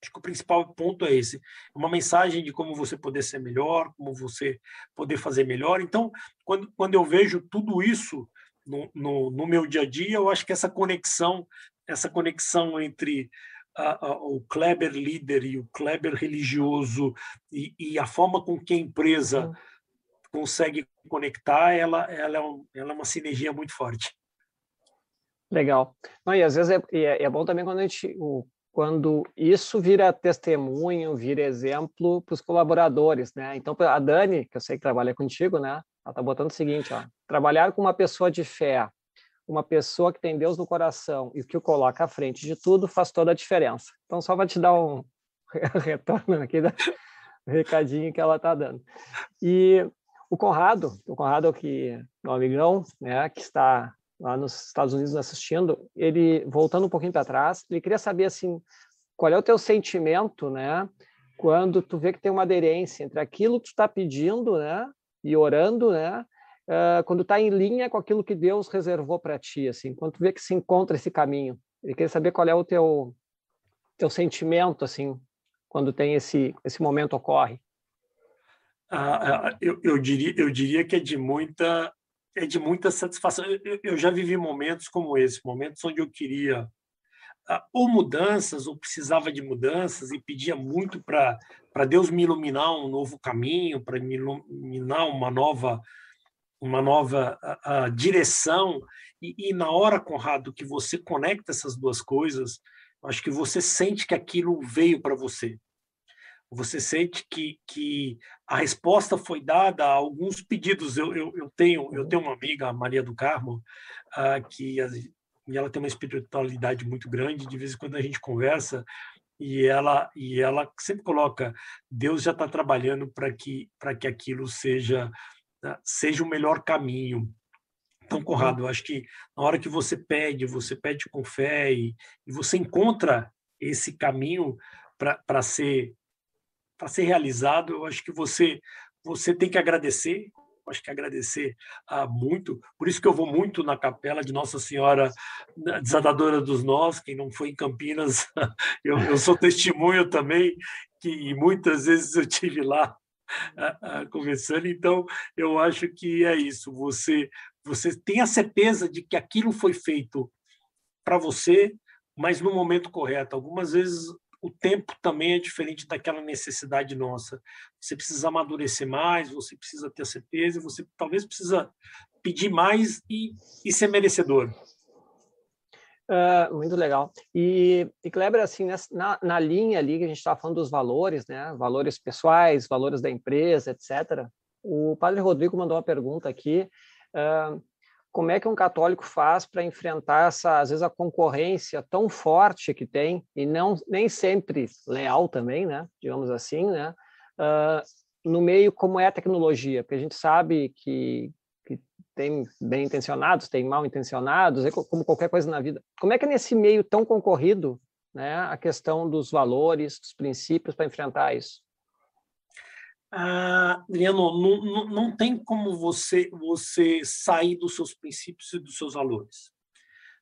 Acho que o principal ponto é esse, uma mensagem de como você poder ser melhor, como você poder fazer melhor. Então, quando, quando eu vejo tudo isso no, no, no meu dia a dia, eu acho que essa conexão, essa conexão entre a, a, o Kleber líder e o Kleber religioso e, e, a forma com que a empresa consegue conectar, ela, ela, é, um, ela é uma sinergia muito forte. Legal. Não, e às vezes é, é, é bom também quando a gente, o, quando isso vira testemunho, vira exemplo para os colaboradores, né? Então, a Dani, que eu sei que trabalha contigo, né? Ela está botando o seguinte, ó, trabalhar com uma pessoa de fé, uma pessoa que tem Deus no coração e que o coloca à frente de tudo faz toda a diferença. Então, só para te dar um [LAUGHS] retorno aqui do [LAUGHS] recadinho que ela está dando. E o Conrado, o Conrado que meu amigão, né, que está lá nos Estados Unidos assistindo, ele voltando um pouquinho para trás, ele queria saber assim, qual é o teu sentimento, né, quando tu vê que tem uma aderência entre aquilo que tu está pedindo, né, e orando, né, uh, quando está em linha com aquilo que Deus reservou para ti, assim, quando tu vê que se encontra esse caminho. Ele queria saber qual é o teu teu sentimento, assim, quando tem esse esse momento ocorre. Ah, eu, eu diria eu diria que é de muita é de muita satisfação. Eu, eu já vivi momentos como esse, momentos onde eu queria ah, ou mudanças, ou precisava de mudanças e pedia muito para Deus me iluminar um novo caminho, para me iluminar uma nova uma nova a, a direção e, e, na hora Conrado que você conecta essas duas coisas, acho que você sente que aquilo veio para você você sente que, que a resposta foi dada a alguns pedidos. Eu, eu, eu tenho eu tenho uma amiga, Maria do Carmo, uh, que e ela tem uma espiritualidade muito grande. De vez em quando a gente conversa e ela e ela sempre coloca Deus já está trabalhando para que para que aquilo seja seja o melhor caminho. Então, Conrado, eu acho que na hora que você pede, você pede com fé e, e você encontra esse caminho para ser para ser realizado, eu acho que você você tem que agradecer, acho que agradecer ah, muito. Por isso que eu vou muito na capela de Nossa Senhora Desatadora dos Nós. Quem não foi em Campinas, [LAUGHS] eu, eu sou testemunho também, que muitas vezes eu tive lá [LAUGHS] conversando. Então, eu acho que é isso. Você, você tem a certeza de que aquilo foi feito para você, mas no momento correto. Algumas vezes o tempo também é diferente daquela necessidade nossa. Você precisa amadurecer mais, você precisa ter certeza, você talvez precisa pedir mais e, e ser merecedor. Uh, muito legal. E, e Kleber, assim, na, na linha ali que a gente estava falando dos valores, né? Valores pessoais, valores da empresa, etc. O Padre Rodrigo mandou uma pergunta aqui. Uh, como é que um católico faz para enfrentar essa, às vezes, a concorrência tão forte que tem, e não nem sempre leal também, né? digamos assim, né? Uh, no meio como é a tecnologia, porque a gente sabe que tem bem intencionados, tem mal intencionados, é como qualquer coisa na vida. Como é que é nesse meio tão concorrido né, a questão dos valores, dos princípios para enfrentar isso? Ah, Adriano, não, não, não tem como você, você sair dos seus princípios e dos seus valores.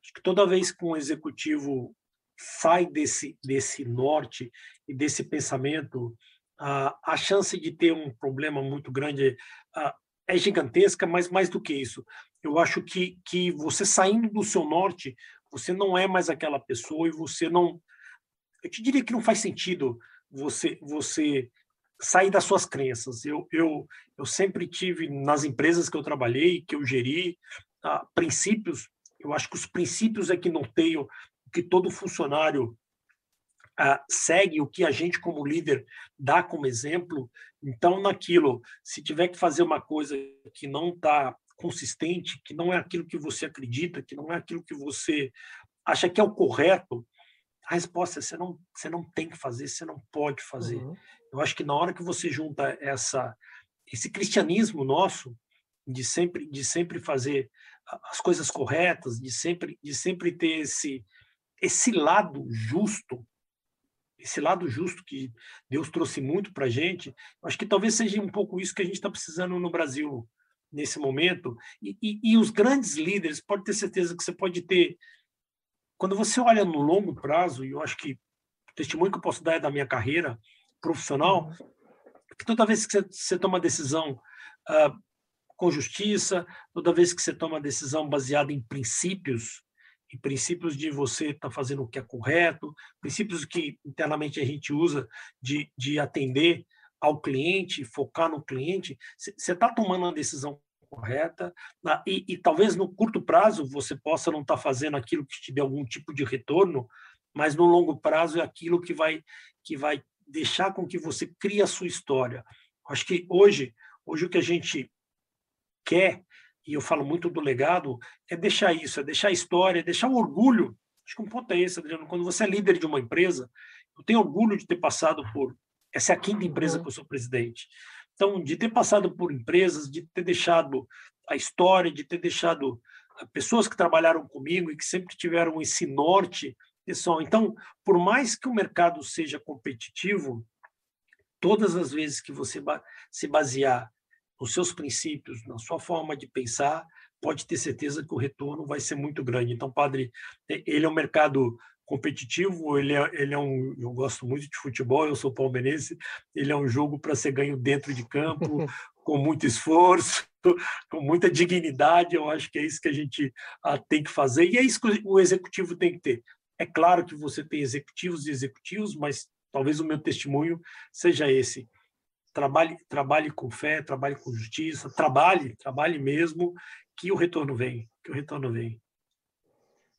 Acho que toda vez que um executivo sai desse, desse norte e desse pensamento, ah, a chance de ter um problema muito grande ah, é gigantesca, mas mais do que isso, eu acho que, que você saindo do seu norte, você não é mais aquela pessoa e você não. Eu te diria que não faz sentido você, você sair das suas crenças. Eu, eu, eu sempre tive nas empresas que eu trabalhei, que eu geri, ah, princípios. Eu acho que os princípios é que norteiam que todo funcionário ah, segue, o que a gente, como líder, dá como exemplo. Então, naquilo, se tiver que fazer uma coisa que não está consistente, que não é aquilo que você acredita, que não é aquilo que você acha que é o correto, a resposta é você não, você não tem que fazer, você não pode fazer. Uhum. Eu acho que na hora que você junta essa esse cristianismo nosso de sempre de sempre fazer as coisas corretas, de sempre de sempre ter esse esse lado justo, esse lado justo que Deus trouxe muito para a gente, acho que talvez seja um pouco isso que a gente está precisando no Brasil nesse momento. E, e, e, os grandes líderes, pode ter certeza que você pode ter quando você olha no longo prazo, e eu acho que o testemunho que eu posso dar é da minha carreira profissional, uhum. que toda vez que você, você toma decisão uh, com justiça, toda vez que você toma decisão baseada em princípios, em princípios de você estar tá fazendo o que é correto, princípios que internamente a gente usa de, de atender ao cliente, focar no cliente, você está tomando uma decisão correta, e, e, talvez no curto prazo você possa não estar tá fazendo aquilo que te dê algum tipo de retorno, mas no longo prazo é aquilo que vai, que vai deixar com que você crie a sua história. Acho que hoje, hoje o que a gente quer, e eu falo muito do legado, é deixar isso, é deixar a história, é deixar o orgulho. Acho que um ponto é esse, Adriano. Quando você é líder de uma empresa, eu tenho orgulho de ter passado por. Essa é a quinta empresa que eu sou presidente. Então, de ter passado por empresas, de ter deixado a história, de ter deixado ah, pessoas que trabalharam comigo e que sempre tiveram esse norte. Pessoal, então, por mais que o mercado seja competitivo, todas as vezes que você se basear nos seus princípios, na sua forma de pensar, pode ter certeza que o retorno vai ser muito grande. Então, padre, ele é um mercado competitivo, ele é, ele é um, eu gosto muito de futebol, eu sou palmeirense, ele é um jogo para ser ganho dentro de campo, [LAUGHS] com muito esforço, [LAUGHS] com muita dignidade, eu acho que é isso que a gente ah, tem que fazer, e é isso que o executivo tem que ter. É claro que você tem executivos e executivos, mas talvez o meu testemunho seja esse. Trabalhe, trabalhe com fé, trabalhe com justiça, trabalhe, trabalhe mesmo, que o retorno vem, que o retorno vem.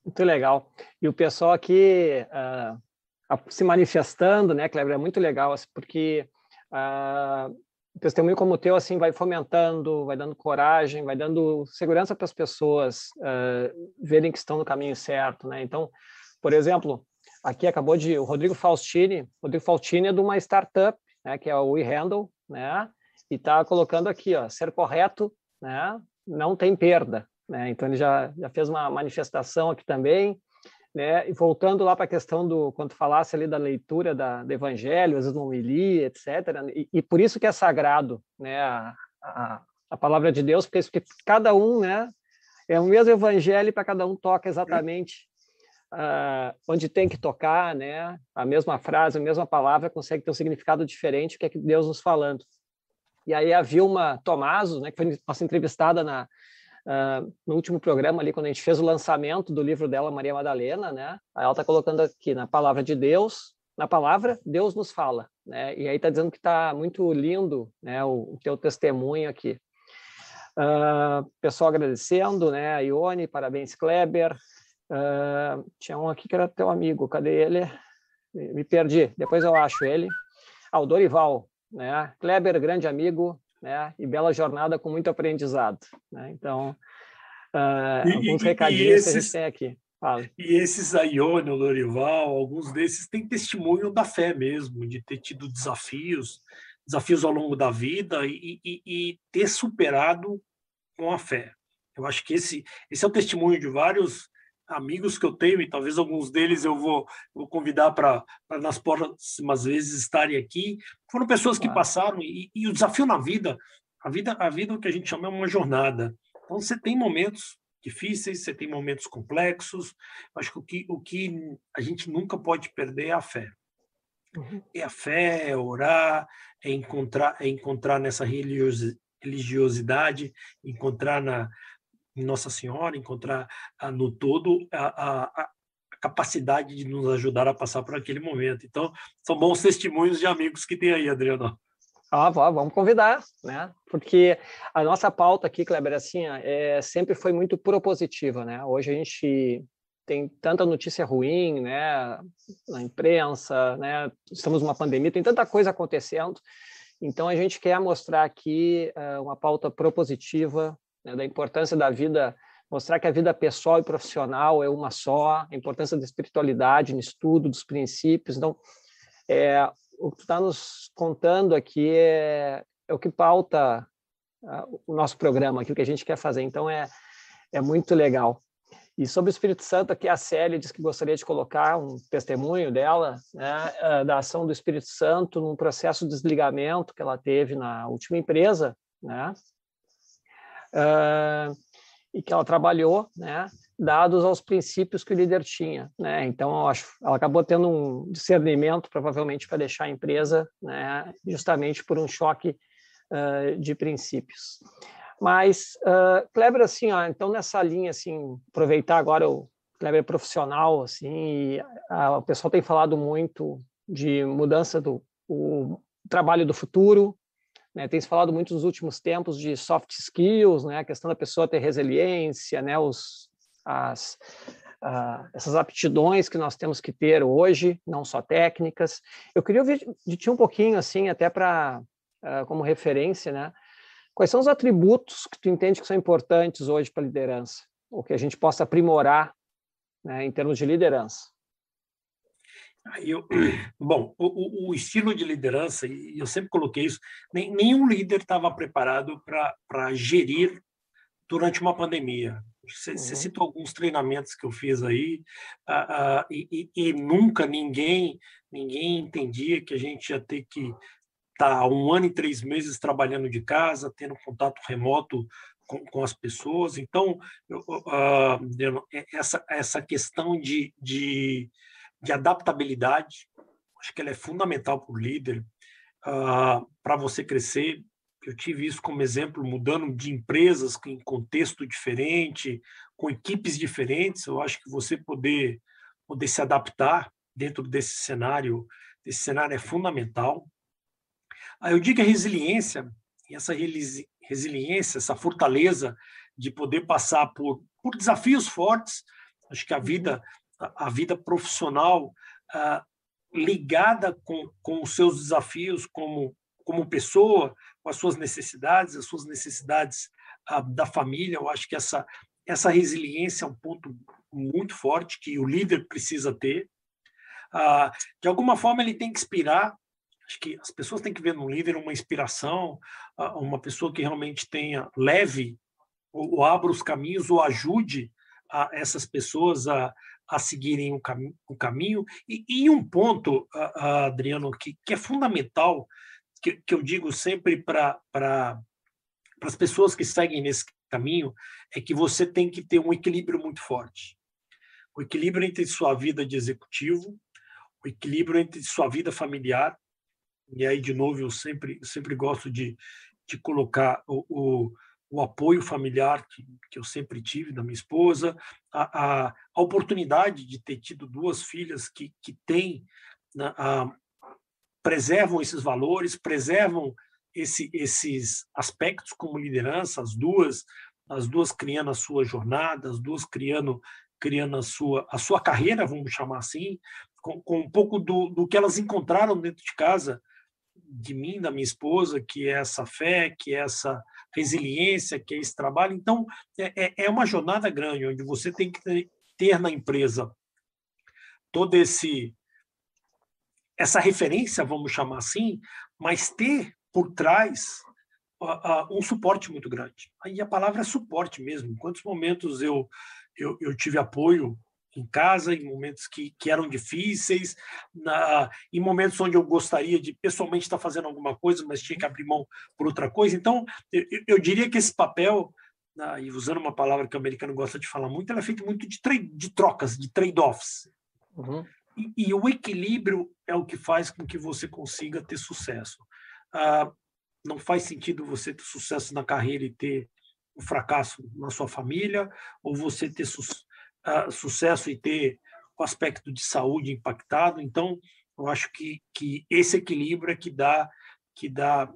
Muito legal. E o pessoal aqui uh, se manifestando, né, Kleber, é muito legal, assim, porque uh, testemunho como o teu assim vai fomentando, vai dando coragem, vai dando segurança para as pessoas uh, verem que estão no caminho certo, né? Então, por exemplo, aqui acabou de o Rodrigo Faustini, Rodrigo Faustini é de uma startup, né, que é o WeHandle, né? E está colocando aqui, ó, ser correto, né? Não tem perda, né? Então, ele já, já fez uma manifestação aqui também. Né? E voltando lá para a questão do, quando falasse ali da leitura da, do Evangelho, às vezes no Ili, etc. E, e, por isso que é sagrado né? a, a, a palavra de Deus, porque, porque cada um, né, é o mesmo evangelho para cada um toca exatamente uh, onde tem que tocar, né? A mesma frase, a mesma palavra consegue ter um significado diferente, o que é que Deus nos falando. E aí a Vilma Tomaso, né, que foi nossa entrevistada na, uh, no último programa ali, quando a gente fez o lançamento do livro dela, Maria Madalena, né? Ela está colocando aqui na palavra de Deus, na palavra, Deus nos fala, né? E aí está dizendo que está muito lindo, né? O, o teu testemunho aqui. Uh, pessoal agradecendo, né? A Ione, parabéns, Kleber. Uh, tinha um aqui que era teu amigo, cadê ele? Me perdi, depois eu acho ele. Ah, o Dorival, né? Kleber, grande amigo, né? E bela jornada com muito aprendizado, né? Então, uh, e, alguns recadinhos esses, que a gente tem aqui. Fala. E esses aí, o Dorival, alguns desses têm testemunho da fé mesmo, de ter tido desafios, desafios ao longo da vida e, e, e ter superado com a fé. Eu acho que esse, esse é o testemunho de vários amigos que eu tenho, e talvez alguns deles eu vou, vou convidar para nas próximas vezes estarem aqui, foram pessoas que passaram, e, e, o desafio na vida, a vida, a vida o que a gente chama é uma jornada. Então você tem momentos difíceis, você tem momentos complexos, acho que o que, o que a gente nunca pode perder é a fé. Uhum. É a fé, é orar, é encontrar, é encontrar nessa religiosidade, encontrar na, em Nossa Senhora, encontrar ah, no todo a, a, a, capacidade de nos ajudar a passar por aquele momento. Então, são bons testemunhos de amigos que tem aí, Adriano. Ah, vamos convidar, né? Porque a nossa pauta aqui, Kleber, assim, é, sempre foi muito propositiva, né? Hoje a gente tem tanta notícia ruim, né? Na imprensa, né? Estamos numa pandemia, tem tanta coisa acontecendo. Então a gente quer mostrar aqui uh, uma pauta propositiva, né, da importância da vida, mostrar que a vida pessoal e profissional é uma só, a importância da espiritualidade no estudo dos princípios. Então, é, o que tu está nos contando aqui é, é o que pauta uh, o nosso programa, aquilo que a gente quer fazer. Então, é, é muito legal. E sobre o Espírito Santo, aqui a Célia diz que gostaria de colocar um testemunho dela, né, da ação do Espírito Santo num processo de desligamento que ela teve na última empresa, né, uh, e que ela trabalhou, né, dados aos princípios que o líder tinha, né? Então, eu acho, ela acabou tendo um discernimento, provavelmente, para deixar a empresa, né, justamente por um choque uh, de princípios. Mas, uh, Kleber, assim, ó, então nessa linha, assim, aproveitar agora o Kleber profissional, assim, e, o pessoal tem falado muito de mudança do o trabalho do futuro, né? Tem se falado muito nos últimos tempos de soft skills, né? A questão da pessoa ter resiliência, né? Os, as, uh, essas aptidões que nós temos que ter hoje, não só técnicas. Eu queria ouvir de ti um pouquinho, assim, até para uh, como referência, né? Quais são os atributos que tu entende que são importantes hoje para a liderança, ou que a gente possa aprimorar, né, em termos de liderança? Eu, [CLEARS THROAT] bom, o, o, estilo de liderança, e eu sempre coloquei isso, nem, nenhum líder estava preparado para gerir durante uma pandemia. Você, uhum. você, citou alguns treinamentos que eu fiz aí, uh, uh, e, e, e, nunca ninguém ninguém entendia que a gente ia ter que estar tá um ano e três meses trabalhando de casa, tendo contato remoto com, com as pessoas. Então, eu, uh, essa, essa questão de, de de adaptabilidade. Acho que ela é fundamental para o líder, uh, para você crescer. Eu tive isso como exemplo, mudando de empresas em contexto diferente, com equipes diferentes. Eu acho que você poder, poder se adaptar dentro desse cenário, desse cenário é fundamental. Aí eu digo a resiliência, e essa resiliência, essa fortaleza de poder passar por, por desafios fortes. Acho que a vida a vida profissional ah, ligada com, com os seus desafios como, como pessoa, com as suas necessidades, as suas necessidades ah, da família. Eu acho que essa, essa resiliência é um ponto muito forte que o líder precisa ter. Ah, de alguma forma, ele tem que inspirar. Acho que as pessoas têm que ver no líder uma inspiração, uma pessoa que realmente tenha leve ou abra os caminhos ou ajude a essas pessoas a, a seguirem o, cami o caminho. E, e, um ponto, Adriano, que, que é fundamental, que, que eu digo sempre para para as pessoas que seguem nesse caminho é que você tem que ter um equilíbrio muito forte. O equilíbrio entre sua vida de executivo, o equilíbrio entre sua vida familiar, e aí, de novo, eu sempre, sempre gosto de, de colocar o, o, o apoio familiar que, que eu sempre tive da minha esposa, a, a, a oportunidade de ter tido duas filhas que, que têm, né, a, preservam esses valores, preservam esse, esses aspectos como liderança, as duas, as duas criando a sua jornada, as duas criando criando a sua a sua carreira, vamos chamar assim, com, com um pouco do, do que elas encontraram dentro de casa, de mim, da minha esposa, que é essa fé, que é essa resiliência, que é esse trabalho. Então, é, é, é uma jornada grande, onde você tem que ter, ter na empresa todo esse essa referência, vamos chamar assim, mas ter por trás uh, uh, um suporte muito grande. Aí a palavra é suporte mesmo. Quantos momentos eu, eu, eu tive apoio em casa, em momentos que, que eram difíceis, na, em momentos onde eu gostaria de pessoalmente estar fazendo alguma coisa, mas tinha que abrir mão por outra coisa. Então, eu, eu diria que esse papel, na, e usando uma palavra que o americano gosta de falar muito, ele é feito muito de, de trocas, de trade-offs. Uhum. E, e, o equilíbrio é o que faz com que você consiga ter sucesso. Ah, não faz sentido você ter sucesso na carreira e ter um fracasso na sua família, ou você ter sucesso uh, sucesso e ter o aspecto de saúde impactado. Então, eu acho que, que esse equilíbrio é que dá, que dá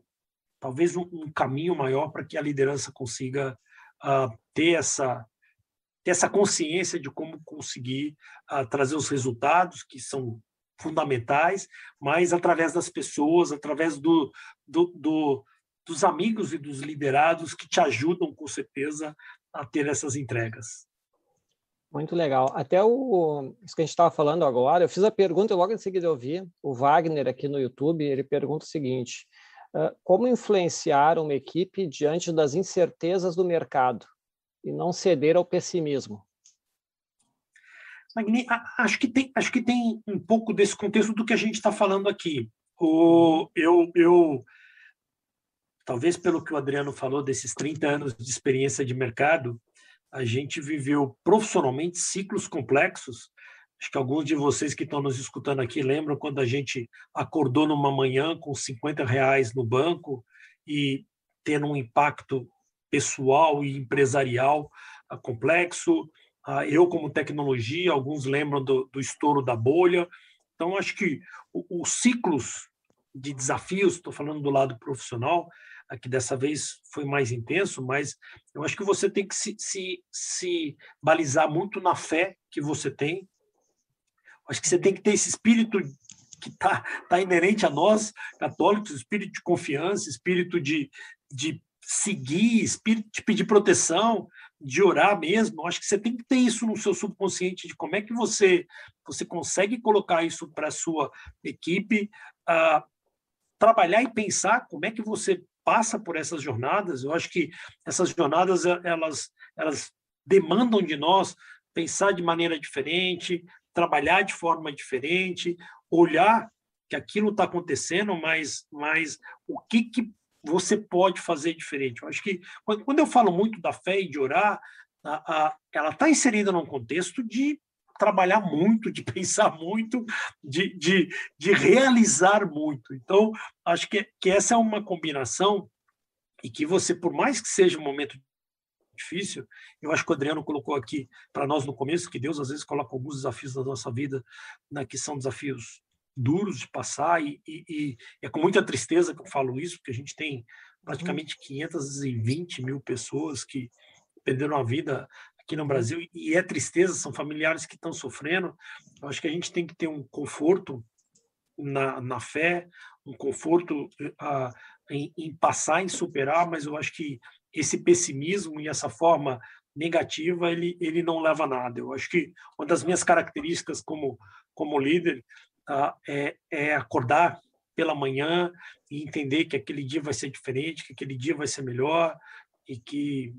talvez um, um caminho maior para que a liderança consiga uh, ter essa ter essa consciência de como conseguir uh, trazer os resultados que são fundamentais, mas através das pessoas, através do, do, do, dos amigos e dos liderados que te ajudam, com certeza, a ter essas entregas. Muito legal. Até o isso que a gente estava falando agora, eu fiz a pergunta logo em seguida eu vi o Wagner aqui no YouTube, ele pergunta o seguinte: uh, como influenciar uma equipe diante das incertezas do mercado e não ceder ao pessimismo? Acho que tem acho que tem um pouco desse contexto do que a gente está falando aqui. O, eu, eu talvez pelo que o Adriano falou desses 30 anos de experiência de mercado, a gente viveu profissionalmente ciclos complexos. Acho que alguns de vocês que estão nos escutando aqui lembram quando a gente acordou numa manhã com 50 reais no banco e tendo um impacto pessoal e empresarial ah, complexo. Ah, eu, como tecnologia, alguns lembram do, do estouro da bolha. Então, acho que os ciclos de desafios, estou falando do lado profissional, que dessa vez foi mais intenso, mas eu acho que você tem que se, se, se balizar muito na fé que você tem. Acho que você tem que ter esse espírito que está tá inerente a nós, católicos, espírito de confiança, espírito de, de seguir, espírito de pedir proteção, de orar mesmo. Acho que você tem que ter isso no seu subconsciente de como é que você você consegue colocar isso para a sua equipe, uh, trabalhar e pensar como é que você passa por essas jornadas. Eu acho que essas jornadas eh, elas elas demandam de nós pensar de maneira diferente, trabalhar de forma diferente, olhar que aquilo está acontecendo, mas mas o que que você pode fazer diferente? Eu acho que quando eu falo muito da fé e de orar, a, a, ela está inserida num contexto de trabalhar muito, de [LAUGHS] pensar muito, de, de, de realizar muito. Então, acho que, que essa é uma combinação e que você, por mais que seja um momento difícil, eu acho que o Adriano colocou aqui para nós no começo que Deus às vezes coloca alguns desafios da nossa vida, né, que são desafios duros de passar e, e, e, é com muita tristeza que eu falo isso, porque a gente tem praticamente 520 mil pessoas que perderam a vida aqui no Brasil, e é tristeza, são familiares que estão sofrendo. Eu acho que a gente tem que ter um conforto na, na fé, um conforto uh, em, em, passar, em superar, mas eu acho que esse pessimismo e essa forma negativa, ele, ele não leva a nada. Eu acho que uma das minhas características como, como líder uh, é, é acordar pela manhã e entender que aquele dia vai ser diferente, que aquele dia vai ser melhor e que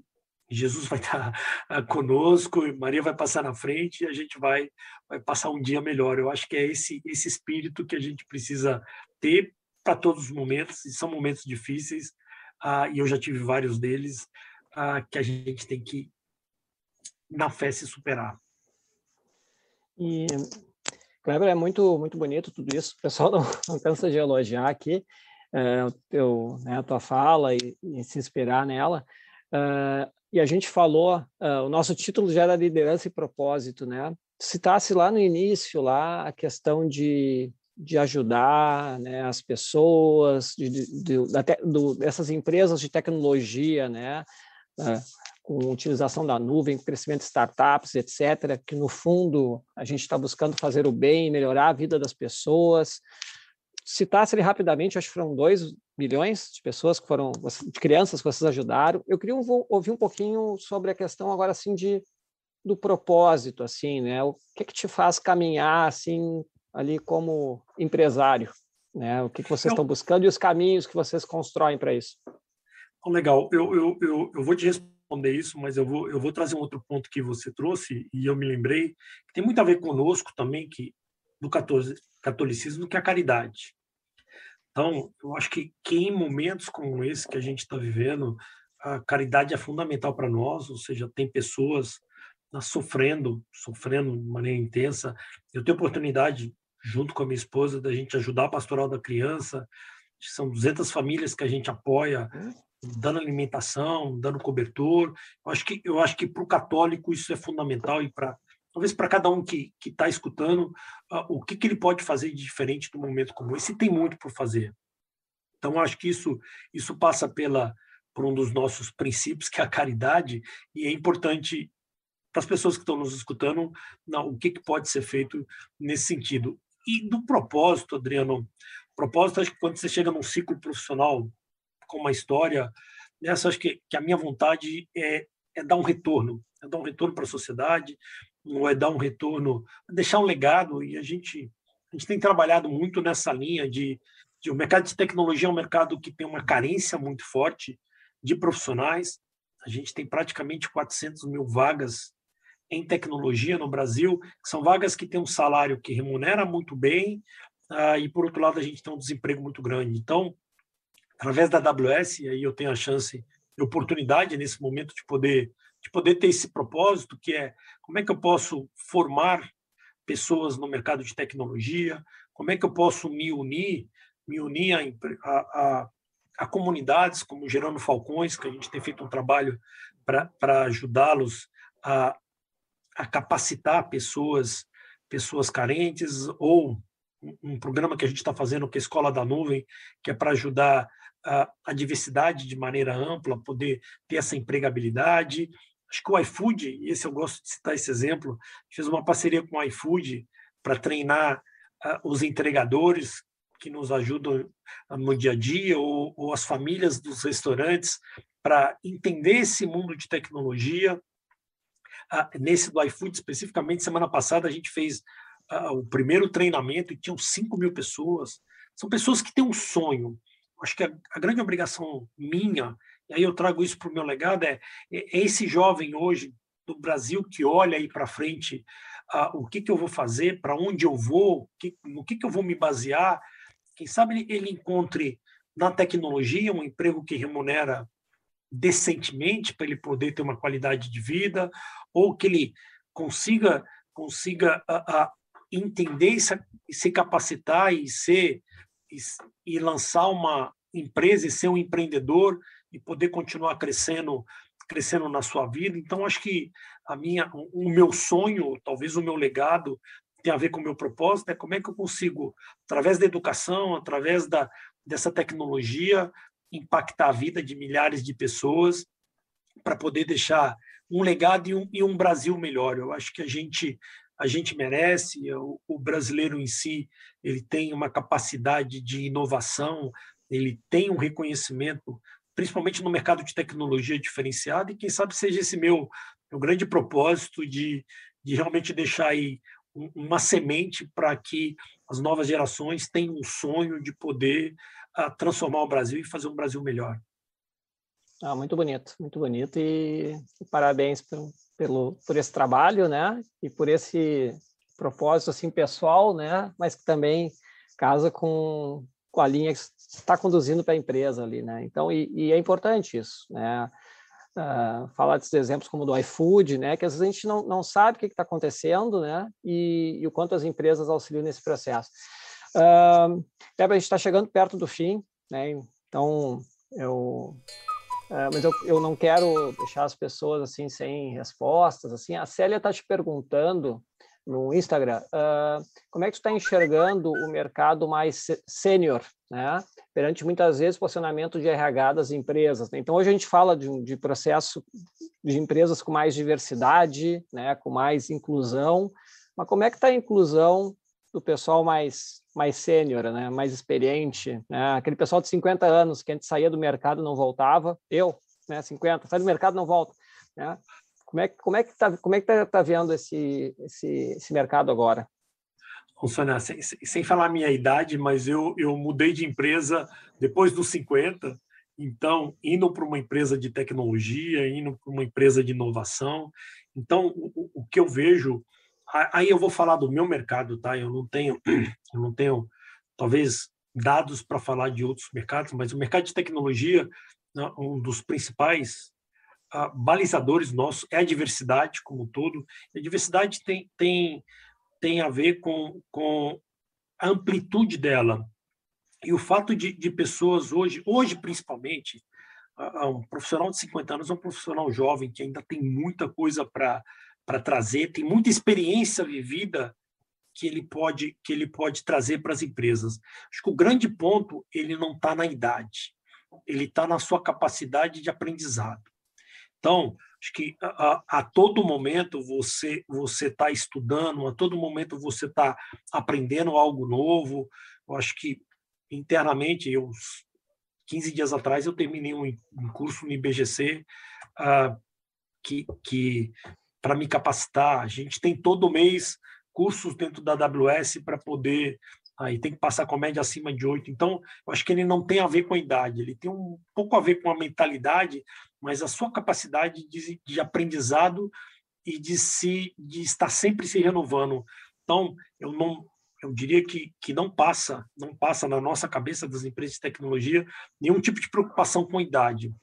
Jesus vai estar ah, conosco, Maria vai passar na frente e a gente vai, vai passar um dia melhor. Eu acho que é esse, esse espírito que a gente precisa ter para todos os momentos, e são momentos difíceis, ah, e eu já tive vários deles, ah, que a gente tem que, na fé, se superar. E, Kleber, é muito, muito bonito tudo isso. O pessoal não, [LAUGHS] não cansa de elogiar aqui o teu, né, a tua fala e, e se inspirar nela. Uh, e a gente falou, uh, o nosso título já era liderança e propósito, né? Citasse lá no início lá a questão de, de ajudar né, as pessoas, de, de, de do, dessas empresas de tecnologia, né? Uh, com utilização da nuvem, crescimento de startups, etc., que no fundo a gente está buscando fazer o bem, melhorar a vida das pessoas. Citasse ele rapidamente, acho que foram 2 milhões de pessoas que foram, de crianças que vocês ajudaram. Eu queria ouvir um pouquinho sobre a questão agora assim de do propósito, assim, né? O que que te faz caminhar assim ali como empresário, né? O que que vocês estão buscando e os caminhos que vocês constroem para isso? Legal, eu, eu, eu, eu vou te responder isso, mas eu vou, eu vou trazer um outro ponto que você trouxe e eu me lembrei que tem muito a ver conosco também, que do catolicismo, que é a caridade. Então, eu acho que, que em momentos como esse que a gente está vivendo, a caridade é fundamental para nós, ou seja, tem pessoas tá sofrendo, sofrendo de maneira intensa. Eu tenho oportunidade, junto com a minha esposa, da gente ajudar a pastoral da criança. São 200 famílias que a gente apoia, dando alimentação, dando cobertor. Eu acho que eu acho que para o católico isso é fundamental e para talvez para cada um que está escutando, uh, o que, que ele pode fazer de diferente no momento como esse. E tem muito por fazer. Então, acho que isso, isso passa pela, por um dos nossos princípios, que é a caridade, e é importante para as pessoas que estão nos escutando o que, que pode ser feito nesse sentido. E do propósito, Adriano, propósito, acho que quando você chega num ciclo profissional com uma história, nessa acho que, que a minha vontade é, é dar um retorno, é dar um retorno para a sociedade, ou é dar um retorno, deixar um legado, e a gente, a gente tem trabalhado muito nessa linha de, de o mercado de tecnologia é um mercado que tem uma carência muito forte de profissionais, a gente tem praticamente 400 mil vagas em tecnologia no Brasil, que são vagas que têm um salário que remunera muito bem, uh, e por outro lado a gente tem um desemprego muito grande. Então, através da AWS, aí eu tenho a chance e oportunidade nesse momento de poder de poder ter esse propósito, que é como é que eu posso formar pessoas no mercado de tecnologia, como é que eu posso me unir, me unir a, a, a comunidades como Gerando Falcões, que a gente tem feito um trabalho para ajudá-los a, a capacitar pessoas pessoas carentes ou um programa que a gente está fazendo que é a Escola da Nuvem, que é para ajudar a, a, diversidade de maneira ampla, poder ter essa empregabilidade Acho que o iFood, esse eu gosto de citar esse exemplo, fez uma parceria com o iFood para treinar uh, os entregadores que nos ajudam no dia a dia, ou, ou as famílias dos restaurantes, para entender esse mundo de tecnologia. Uh, nesse do iFood, especificamente, semana passada, a gente fez uh, o primeiro treinamento e tinham 5 mil pessoas. São pessoas que têm um sonho. Acho que a, a grande obrigação minha aí eu trago isso para o meu legado, é, é, esse jovem hoje do Brasil que olha aí para frente uh, o que, que eu vou fazer, para onde eu vou, que, no que, que eu vou me basear. Quem sabe ele, ele encontre na tecnologia um emprego que remunera decentemente para ele poder ter uma qualidade de vida, ou que ele consiga consiga uh, uh, entender e se, e se, capacitar e ser e, e lançar uma empresa e ser um empreendedor e poder continuar crescendo crescendo na sua vida. Então acho que a minha o meu sonho, talvez o meu legado tem a ver com o meu propósito, é como é que eu consigo através da educação, através da dessa tecnologia impactar a vida de milhares de pessoas para poder deixar um legado e um, e um, Brasil melhor. Eu acho que a gente a gente merece. O, o brasileiro em si ele tem uma capacidade de inovação, ele tem um reconhecimento principalmente no mercado de tecnologia diferenciada, e quem sabe seja esse meu, meu grande propósito de, de realmente deixar aí uma semente para que as novas gerações tenham um sonho de poder uh, transformar o Brasil e fazer um Brasil melhor. Ah, muito bonito, muito bonito e, parabéns pelo, por esse trabalho, né? E por esse propósito assim pessoal, né? Mas que também casa com com a linha está conduzindo para a empresa ali, né? Então, e, e é importante isso, né? Uh, falar desses exemplos como do iFood, né? Que às vezes a gente não, não sabe o que está acontecendo, né? E, e, o quanto as empresas auxiliam nesse processo. Uh, a gente está chegando perto do fim, né? Então, eu Uh, mas eu, eu não quero deixar as pessoas assim sem respostas. Assim, a Célia está te perguntando no Instagram, uh, como é que tu está enxergando o mercado mais sênior, né? Perante muitas vezes posicionamento de RH das empresas. Né? Então hoje a gente fala de, de processo de empresas com mais diversidade, né? Com mais inclusão. Mas como é que está a inclusão do pessoal mais mais sênior, né? Mais experiente, né? Aquele pessoal de 50 anos que a gente saía do mercado não voltava. Eu, né? 50, sai do mercado não volta, né? Como é, como é que está é tá, tá vendo esse, esse, esse mercado agora? Sônia, sem, sem falar minha idade, mas eu, eu mudei de empresa depois dos 50, então, indo para uma empresa de tecnologia, indo para uma empresa de inovação. Então, o, o que eu vejo, aí eu vou falar do meu mercado, tá? Eu não tenho, [CLEARS THROAT] eu não tenho, talvez, dados para falar de outros mercados, mas o mercado de tecnologia, né, um dos principais balizadores nossos é a diversidade como um todo. a diversidade tem, tem, tem a ver com, com a amplitude dela. E o fato de, de pessoas hoje, hoje principalmente, um profissional de 50 anos é um profissional jovem que ainda tem muita coisa para trazer, tem muita experiência vivida que ele pode que ele pode trazer para as empresas. Acho que o grande ponto ele não está na idade, ele está na sua capacidade de aprendizado. Então, acho que a, a todo momento você você está estudando, a todo momento você está aprendendo algo novo. Eu acho que internamente, eu 15 dias atrás eu terminei um, um curso no IBGC uh, ah, que, que para me capacitar. A gente tem todo mês cursos dentro da AWS para poder aí tem que passar com média acima de 8. Então, eu acho que ele não tem a ver com a idade, ele tem um pouco a ver com a mentalidade, mas a sua capacidade de, de aprendizado e de se de estar sempre se renovando. Então, eu não eu diria que, que não passa, não passa na nossa cabeça das empresas de tecnologia nenhum tipo de preocupação com a idade.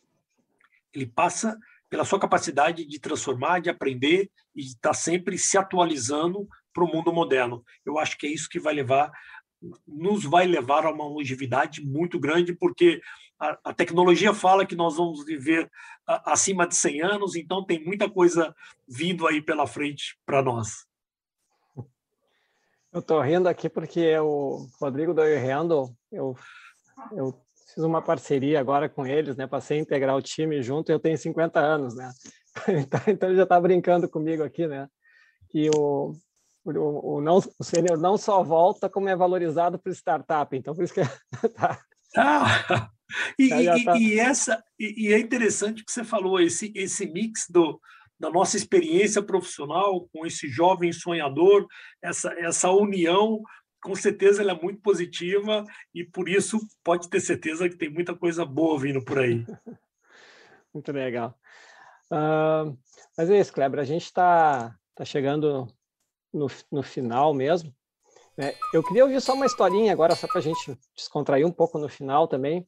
Ele passa pela sua capacidade de transformar, de aprender e de estar sempre se atualizando para o mundo moderno. Eu acho que é isso que vai levar nos vai levar a uma longevidade muito grande, porque a, a tecnologia fala que nós vamos viver a, acima de 100 anos, então tem muita coisa vindo aí pela frente para nós. Eu estou rindo aqui porque o Rodrigo do Handle, eu, eu fiz uma parceria agora com eles, né? Passei a integrar o time junto, eu tenho 50 anos, né? [LAUGHS] Então, então ele já está brincando comigo aqui, né? Que o, o, o, não, o sênior não só volta, como é valorizado por startup. Então, por isso que [LAUGHS] tá. Ah, [LAUGHS] e, e, tá. e, essa e, e, é interessante que você falou esse esse mix do da nossa experiência profissional com esse jovem sonhador, essa essa união, com certeza ela é muito positiva e por isso pode ter certeza que tem muita coisa boa vindo por aí. [LAUGHS] muito legal. Uh, mas é isso, Kleber, a gente está tá chegando no, no final mesmo. É, eu queria ouvir só uma historinha agora, só para a gente descontrair um pouco no final também.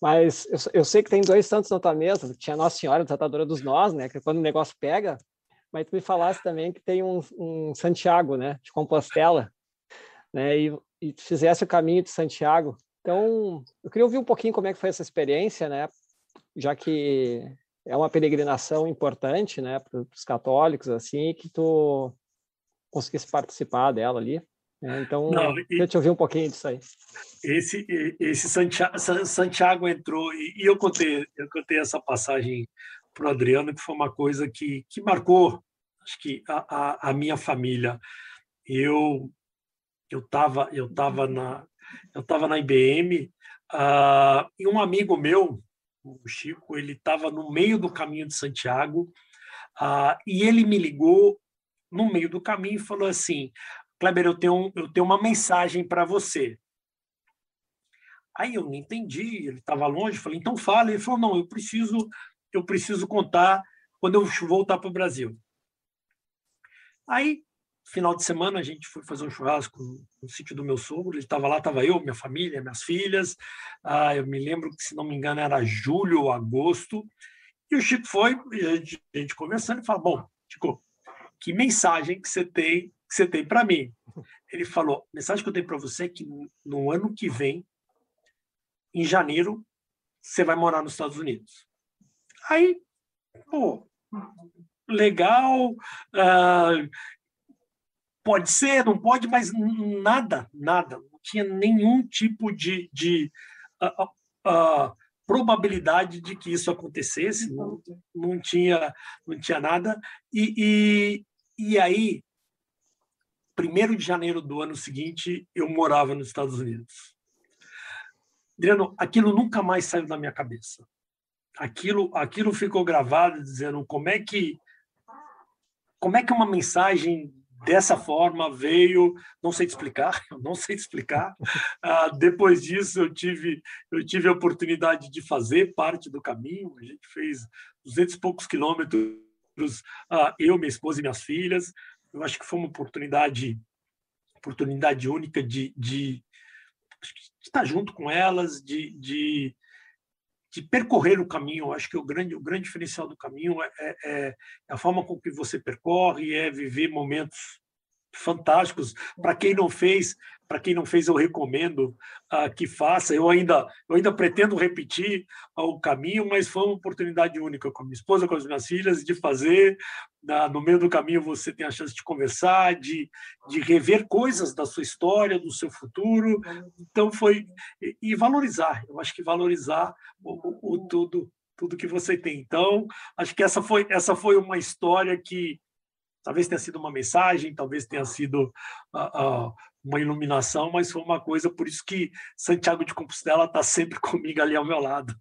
Mas eu, eu, sei que tem dois santos na tua mesa. Tinha Nossa Senhora, Tratadora dos Nós, né? Que é quando o negócio pega. Mas tu me falasse também que tem um, um Santiago, né? De Compostela, né? E, e fizesse o caminho de Santiago. Então, eu queria ouvir um pouquinho como é que foi essa experiência, né? Já que é uma peregrinação importante, né? Para os católicos, assim, que tu conseguisse participar dela ali. Né? Então, Não, eu te ouvir um pouquinho disso aí. Esse, esse Santiago, Santiago entrou, e, e eu, contei, eu contei essa passagem para o Adriano, que foi uma coisa que, que marcou, acho que, a, a, a minha família. Eu eu estava eu tava na eu tava na IBM uh, e um amigo meu o Chico ele estava no meio do caminho de Santiago uh, e ele me ligou no meio do caminho, falou assim: Kleber, eu tenho, eu tenho uma mensagem para você. Aí eu não entendi, ele estava longe, falei, então fala. Ele falou, não, eu preciso, eu preciso contar quando eu voltar para o Brasil. Aí final de semana a gente foi fazer um churrasco no, sítio do meu sogro. Ele estava lá, estava eu, minha família, minhas filhas. Ah, eu me lembro que, se não me engano, era julho ou agosto. E o Chico foi, a gente, a gente conversando, e falou: Bom, Chico, que mensagem que você tem, que você tem para mim? Ele falou: mensagem que eu tenho para você é que no ano que vem, em janeiro, você vai morar nos Estados Unidos. Aí, pô, legal, uh, pode ser, não pode, mas nada, nada, não tinha nenhum tipo de, de uh, uh, probabilidade de que isso acontecesse, não, não, tinha, não tinha nada. E, e, e aí, primeiro de janeiro do ano seguinte, eu morava nos Estados Unidos. Adriano, aquilo nunca mais saiu da minha cabeça. Aquilo, aquilo ficou gravado dizendo como é que como é que uma mensagem dessa forma veio, não sei te explicar, [LAUGHS] eu não sei te explicar. Ah, depois disso, eu tive, eu tive a oportunidade de fazer parte do caminho. A gente fez 200 e poucos quilômetros, ah, eu, minha esposa e minhas filhas. Eu acho que foi uma oportunidade, oportunidade única de, de, de estar junto com elas, de, de de percorrer o caminho. Acho que o grande, o grande diferencial do caminho é, é, é a forma com que você percorre, é viver momentos fantásticos. Para quem não fez, para quem não fez, eu recomendo uh, que faça. Eu ainda, eu ainda pretendo repetir uh, o caminho, mas foi uma oportunidade única com a minha esposa, com as minhas filhas, de fazer. Uh, no meio do caminho você tem a chance de conversar, de, de rever coisas da sua história, do seu futuro. Então foi e, e valorizar. Eu acho que valorizar o, o, o tudo tudo que você tem. Então, acho que essa foi essa foi uma história que talvez tenha sido uma mensagem, talvez tenha sido uh, uh, uma iluminação, mas foi uma coisa, por isso que Santiago de Compostela está sempre [LAUGHS] comigo ali ao meu lado.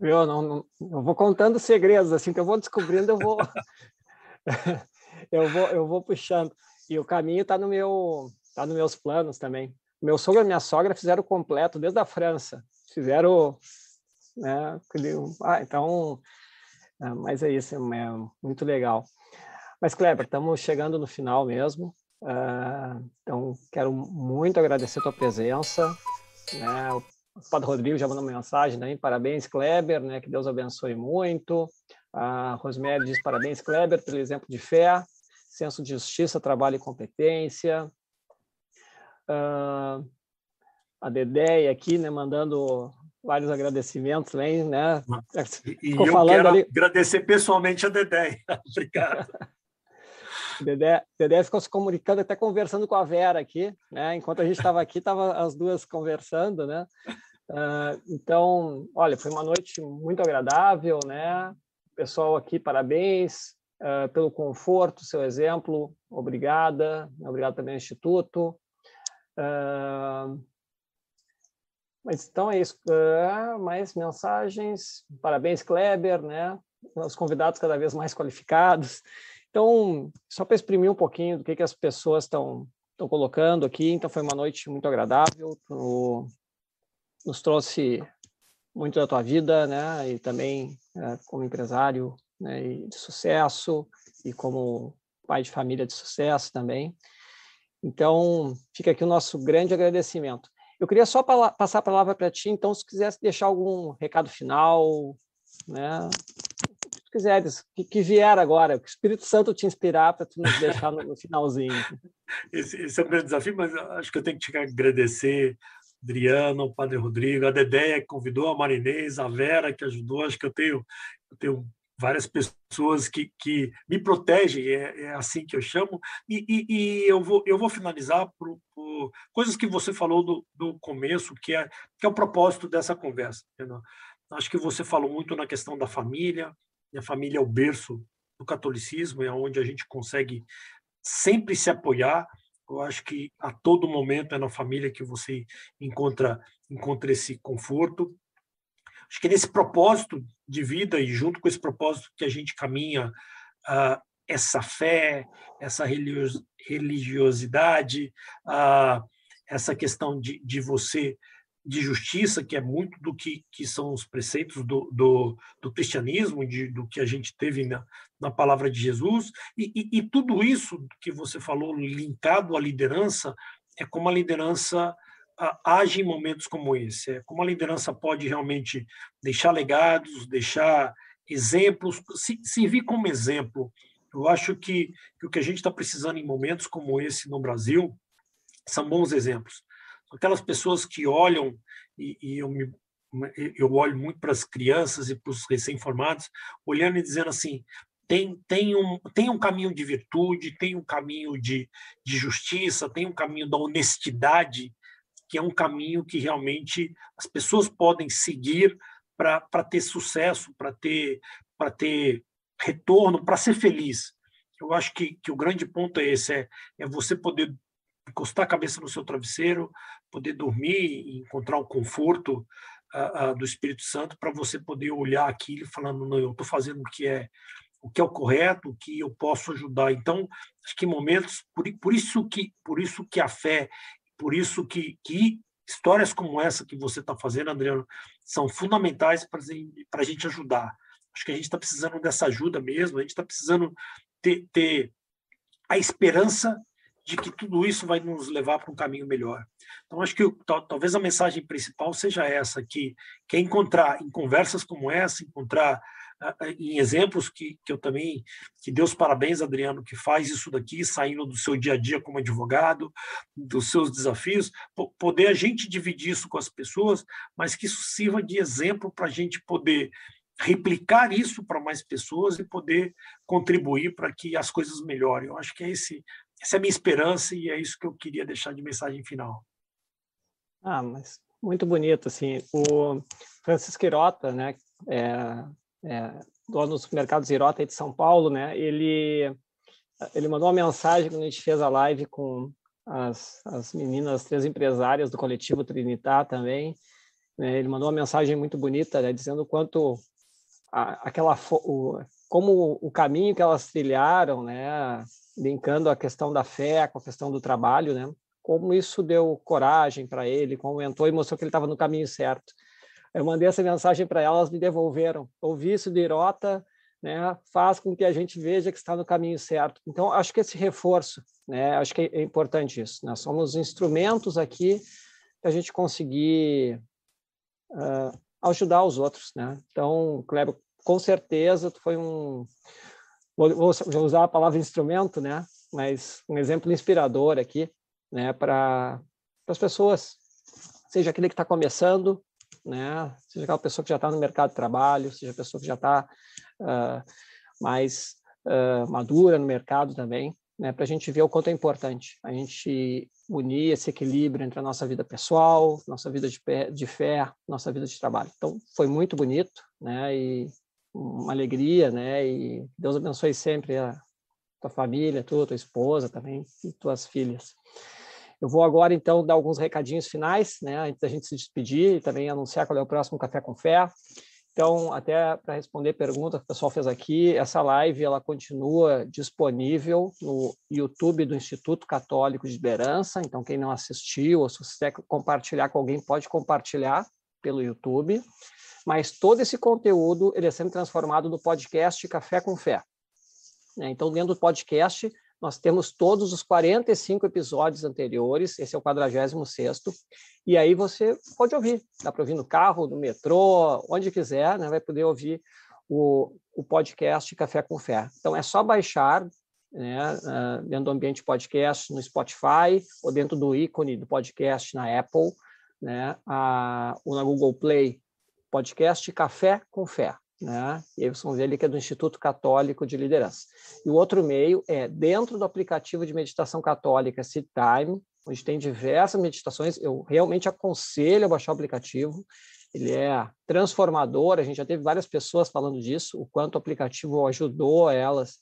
Eu não, não eu vou contando segredos, assim que eu vou descobrindo, eu vou, [LAUGHS] eu vou, eu vou puxando. E o caminho está no meu, tá nos meus planos também. Meu sogro e minha sogra fizeram completo desde a França, fizeram, né? Ah, então, é, mas é isso, é muito legal. Mas Kleber, estamos chegando no final mesmo. Uh, então, quero muito agradecer a tua presença. Né? O Padre Rodrigo já mandou uma mensagem também. Parabéns, Kleber, né? que Deus abençoe muito. A Rosemary diz parabéns, Kleber, pelo exemplo de fé, senso de justiça, trabalho e competência. Uh, a Dedé aqui, né, mandando vários agradecimentos né? E, eu quero ali... agradecer pessoalmente a Dedé. [LAUGHS] Obrigado. Dedé, Dedé ficou se comunicando, até conversando com a Vera aqui, né? Enquanto a gente estava aqui, estavam as duas conversando, né? Uh, então, olha, foi uma noite muito agradável, né? Pessoal aqui, parabéns uh, pelo conforto, seu exemplo, obrigada, obrigado também ao Instituto. Uh, mas então é isso. mais mensagens. Parabéns, Kleber, né? Os convidados cada vez mais qualificados. Então, só para exprimir um pouquinho do que, que as pessoas estão colocando aqui, então foi uma noite muito agradável, tu, nos trouxe muito da tua vida, né, e também é, como empresário né, de sucesso e como pai de família de sucesso também. Então, fica aqui o nosso grande agradecimento. Eu queria só passar a palavra para ti, então, se quisesse deixar algum recado final, né, quiseres, que, que vier agora, que o Espírito Santo te inspirar para tu nos [LAUGHS] deixar no, no finalzinho. Esse, esse, é um grande desafio, mas acho que eu tenho que te agradecer, Adriano, o Padre Rodrigo, a Dedé que convidou, a Marinês, a Vera que ajudou, acho que eu tenho, eu tenho várias pessoas que, que me protegem, é, é assim que eu chamo, e, e, e, eu, vou, eu vou finalizar por, por coisas que você falou do, do começo, que é, que é o propósito dessa conversa. Entendeu? Acho que você falou muito na questão da família, a família é o berço do catolicismo, é onde a gente consegue sempre se apoiar. Eu acho que a todo momento é na família que você encontra encontra esse conforto. Acho que nesse propósito de vida e junto com esse propósito que a gente caminha, uh, essa fé, essa religiosidade, uh, essa questão de, de você de justiça, que é muito do que, que são os preceitos do, do, do cristianismo, de, do que a gente teve na, na palavra de Jesus, e, e, e, tudo isso que você falou, linkado à liderança, é como a liderança age em momentos como esse, é como a liderança pode realmente deixar legados, deixar exemplos, se, servir como exemplo. Eu acho que, que o que a gente está precisando em momentos como esse no Brasil são bons exemplos aquelas pessoas que olham, e, e eu, me, eu olho muito para as crianças e para os recém-formados, olhando e dizendo assim: tem, tem, um, tem um caminho de virtude, tem um caminho de, de justiça, tem um caminho da honestidade, que é um caminho que realmente as pessoas podem seguir para ter sucesso, para ter, ter retorno, para ser feliz. Eu acho que, que o grande ponto é esse: é, é você poder encostar a cabeça no seu travesseiro, poder dormir e encontrar o conforto uh, uh, do Espírito Santo para você poder olhar aquilo falando, não, eu estou fazendo o que é o que é o correto, o que eu posso ajudar. Então, acho que momentos, por, por isso que por isso que a fé, por isso que, que histórias como essa que você está fazendo, Adriano, são fundamentais para a gente ajudar. Acho que a gente está precisando dessa ajuda mesmo, a gente está precisando ter, ter a esperança de que tudo isso vai nos levar para um caminho melhor. Então, acho que talvez a mensagem principal seja essa, que, que é encontrar em conversas como essa, encontrar uh, em exemplos que, que eu também, que Deus parabéns, Adriano, que faz isso daqui, saindo do seu dia a dia como advogado, dos seus desafios, poder a gente dividir isso com as pessoas, mas que isso sirva de exemplo para a gente poder replicar isso para mais pessoas e poder contribuir para que as coisas melhorem. Eu acho que é esse essa é a minha esperança e é isso que eu queria deixar de mensagem final. Ah, mas muito bonito, assim. O Francisco Irota, né, é, é, dono dos mercados Irota de São Paulo, né, ele, ele mandou uma mensagem quando a gente fez a live com as, as meninas, as três empresárias do coletivo Trinitar também. Né, ele mandou uma mensagem muito bonita, né, dizendo o quanto a, aquela, o, como o caminho que elas trilharam, né, linkando a questão da fé com a questão do trabalho, né? Como isso deu coragem para ele, como entrou e mostrou que ele estava no caminho certo. Eu mandei essa mensagem para elas, me devolveram. Ouvir isso de Irota, né, faz com que a gente veja que está no caminho certo. Então, acho que esse reforço, né, acho que é importante isso. Nós somos instrumentos aqui para a gente conseguir uh, ajudar os outros, né? Então, Kleber, com certeza, tu foi um vou, vou usar a palavra instrumento, né? Mas um exemplo inspirador aqui, né? Para as pessoas, seja aquele que está começando, né? Seja aquela pessoa que já está no mercado de trabalho, seja a pessoa que já está uh, mais uh, madura no mercado também, né? Para a gente ver o quanto é importante a gente unir esse equilíbrio entre a nossa vida pessoal, nossa vida de, pé, de fé, nossa vida de trabalho. Então, foi muito bonito, né? E uma alegria, né? E Deus abençoe sempre a tua família, tua, tua esposa também e tuas filhas. Eu vou agora, então, dar alguns recadinhos finais, né? Antes da gente se despedir e também anunciar qual é o próximo Café com Fé. Então, até para responder perguntas que o pessoal fez aqui, essa live ela continua disponível no YouTube do Instituto Católico de Liderança. Então, quem não assistiu ou se você quer compartilhar com alguém, pode compartilhar pelo YouTube mas todo esse conteúdo ele é sempre transformado no podcast Café com Fé. Né? Então, dentro do podcast, nós temos todos os 45 episódios anteriores, esse é o 46 e aí você pode ouvir, dá para ouvir no carro, no metrô, onde quiser, né? vai poder ouvir o, o podcast Café com Fé. Então, é só baixar né, uh, dentro do ambiente podcast no Spotify ou dentro do ícone do podcast na Apple, né, a, ou na Google Play podcast Café com Fé. Né? E aí vocês vão ver ali que é do Instituto Católico de Liderança. E o outro meio é dentro do aplicativo de meditação católica Sit Time, onde tem diversas meditações. Eu realmente aconselho a baixar o aplicativo. Ele é transformador. A gente já teve várias pessoas falando disso, o quanto o aplicativo ajudou elas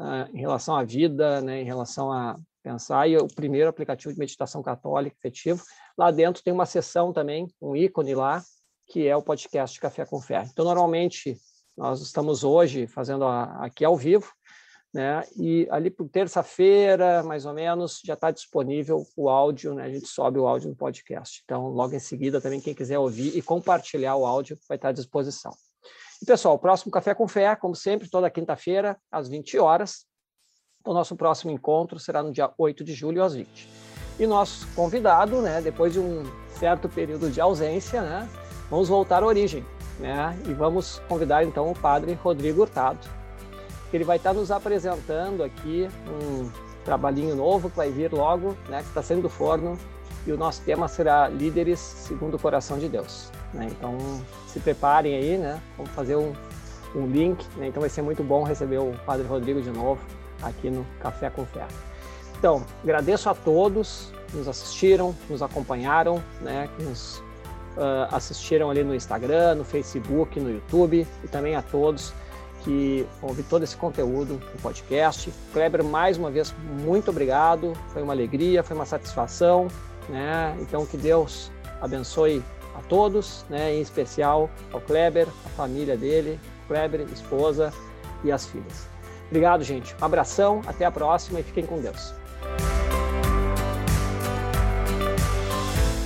uh, em relação à vida, né, em relação a pensar. E o primeiro aplicativo de meditação católica efetivo. Lá dentro tem uma seção também, um ícone lá, que é o podcast Café com Fé. Então, normalmente, nós estamos hoje fazendo a, aqui ao vivo, né? E ali por terça-feira, mais ou menos, já está disponível o áudio, né? A gente sobe o áudio no podcast. Então, logo em seguida, também quem quiser ouvir e compartilhar o áudio vai estar à disposição. E, pessoal, o próximo Café com Fé, como sempre, toda quinta-feira, às 20 horas. O nosso próximo encontro será no dia 8 de julho, às 20. E nosso convidado, né, depois de um certo período de ausência, né, vamos voltar à origem. Né, e vamos convidar, então, o padre Rodrigo Hurtado, que ele vai estar nos apresentando aqui um trabalhinho novo que vai vir logo, né, que está saindo do forno, e o nosso tema será Líderes segundo o Coração de Deus. Né? Então, se preparem aí, né? Vamos fazer um, um link, né? Então vai ser muito bom receber o Padre Rodrigo de novo aqui no Café com Fé. Então, agradeço a todos que nos assistiram, nos acompanharam, né? Que nos uh, assistiram ali no Instagram, no Facebook, no YouTube e também a todos que ouvi todo esse conteúdo no podcast. Kleber, mais uma vez, muito obrigado. Foi uma alegria, foi uma satisfação. Né? Então, que Deus abençoe a todos, né? em especial ao Kleber, a família dele, Kleber, esposa e as filhas. Obrigado, gente. Um abração, até a próxima e fiquem com Deus.